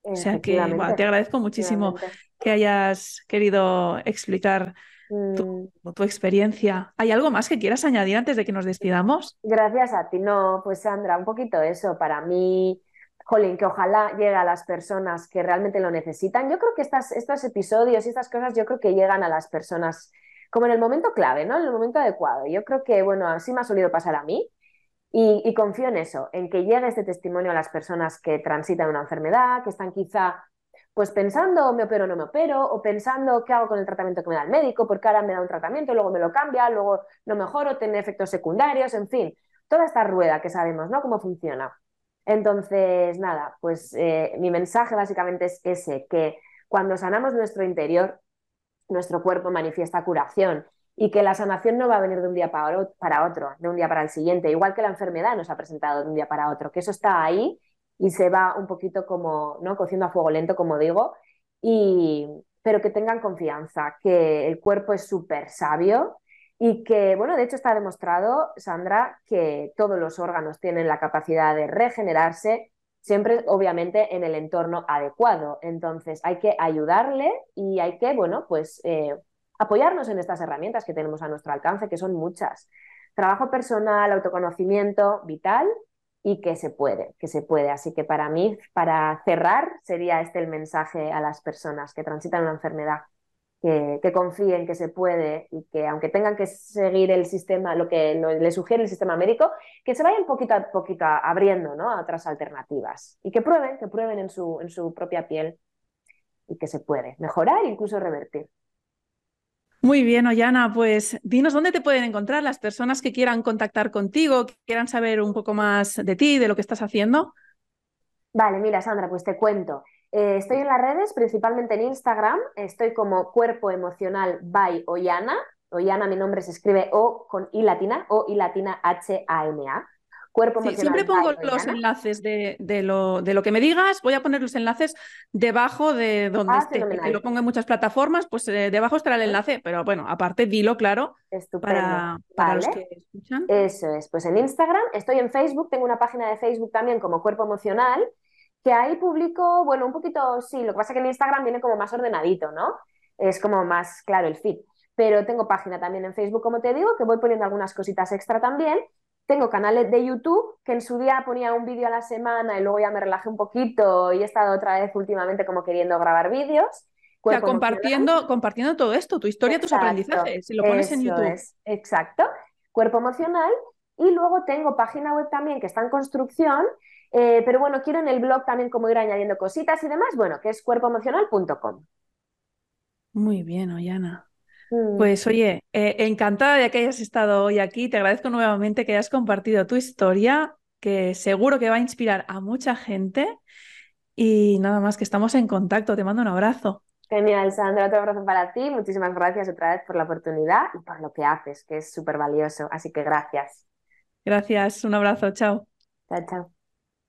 O sea que te agradezco muchísimo que hayas querido explicar tu, mm. tu, experiencia. ¿Hay algo más que quieras añadir antes de que nos despidamos? Gracias a ti. No, pues Sandra, un poquito eso. Para mí, jolín, que ojalá llegue a las personas que realmente lo necesitan. Yo creo que estas, estos episodios y estas cosas, yo creo que llegan a las personas como en el momento clave, ¿no? En el momento adecuado. Yo creo que, bueno, así me ha solido pasar a mí y, y confío en eso, en que llegue este testimonio a las personas que transitan una enfermedad, que están quizá pues pensando me opero o no me opero, o pensando qué hago con el tratamiento que me da el médico, porque ahora me da un tratamiento, luego me lo cambia, luego no mejoro, tiene efectos secundarios, en fin, toda esta rueda que sabemos, ¿no? Cómo funciona. Entonces, nada, pues eh, mi mensaje básicamente es ese, que cuando sanamos nuestro interior, nuestro cuerpo manifiesta curación y que la sanación no va a venir de un día para otro, de un día para el siguiente, igual que la enfermedad nos ha presentado de un día para otro, que eso está ahí y se va un poquito como, ¿no? Cociendo a fuego lento, como digo, y, pero que tengan confianza, que el cuerpo es súper sabio y que, bueno, de hecho está demostrado, Sandra, que todos los órganos tienen la capacidad de regenerarse, siempre obviamente en el entorno adecuado. Entonces hay que ayudarle y hay que, bueno, pues eh, apoyarnos en estas herramientas que tenemos a nuestro alcance, que son muchas. Trabajo personal, autoconocimiento vital y que se puede, que se puede. Así que para mí, para cerrar, sería este el mensaje a las personas que transitan una enfermedad, que, confíen que se puede y que aunque tengan que seguir el sistema, lo que le sugiere el sistema médico, que se vayan poquito a poquito abriendo ¿no? a otras alternativas y que prueben, que prueben en su, en su propia piel y que se puede mejorar incluso revertir. Muy bien, Ollana, pues dinos dónde te pueden encontrar las personas que quieran contactar contigo, que quieran saber un poco más de ti, de lo que estás haciendo. Vale, mira, Sandra, pues te cuento. Eh, estoy en las redes, principalmente en Instagram. Estoy como Cuerpo Emocional by Ollana. Ollana, mi nombre se escribe O con I latina, O I latina H-A-N-A cuerpo Siempre pongo los enlaces de, lo, de, lo, que me digas, voy a poner los enlaces debajo de donde ah, esté. Que lo pongo en muchas plataformas, pues eh, debajo estará el enlace, pero bueno, aparte dilo claro para, para los que escuchan. Eso es, pues en Instagram, estoy en Facebook, tengo una página de Facebook también como Cuerpo Emocional, que ahí publico, bueno, un poquito, sí, lo que pasa es que en Instagram viene como más ordenadito, ¿no? Es como más claro el feed. Pero tengo página también en Facebook, como te digo, que voy poniendo algunas cositas extra también. Tengo canales de YouTube que en su día ponía un vídeo a la semana y luego ya me relajé un poquito y he estado otra vez últimamente como queriendo grabar vídeos. O sea, compartiendo, compartiendo todo esto, tu historia, tus aprendizajes, si lo pones en YouTube. exacto, cuerpo emocional. Y luego tengo página web también que está en construcción, eh, pero bueno, quiero en el blog también como ir añadiendo cositas y demás, bueno, que es cuerpoemocional.com. Muy bien, Oyana. Mm. Pues oye, eh, encantada de que hayas estado hoy aquí. Te agradezco nuevamente que hayas compartido tu historia, que seguro que va a inspirar a mucha gente. Y nada más que estamos en contacto. Te mando un abrazo. Genial, Sandra. Otro abrazo para ti. Muchísimas gracias otra vez por la oportunidad y por lo que haces, que es súper valioso. Así que gracias. Gracias. Un abrazo. Chao. Chao, chao.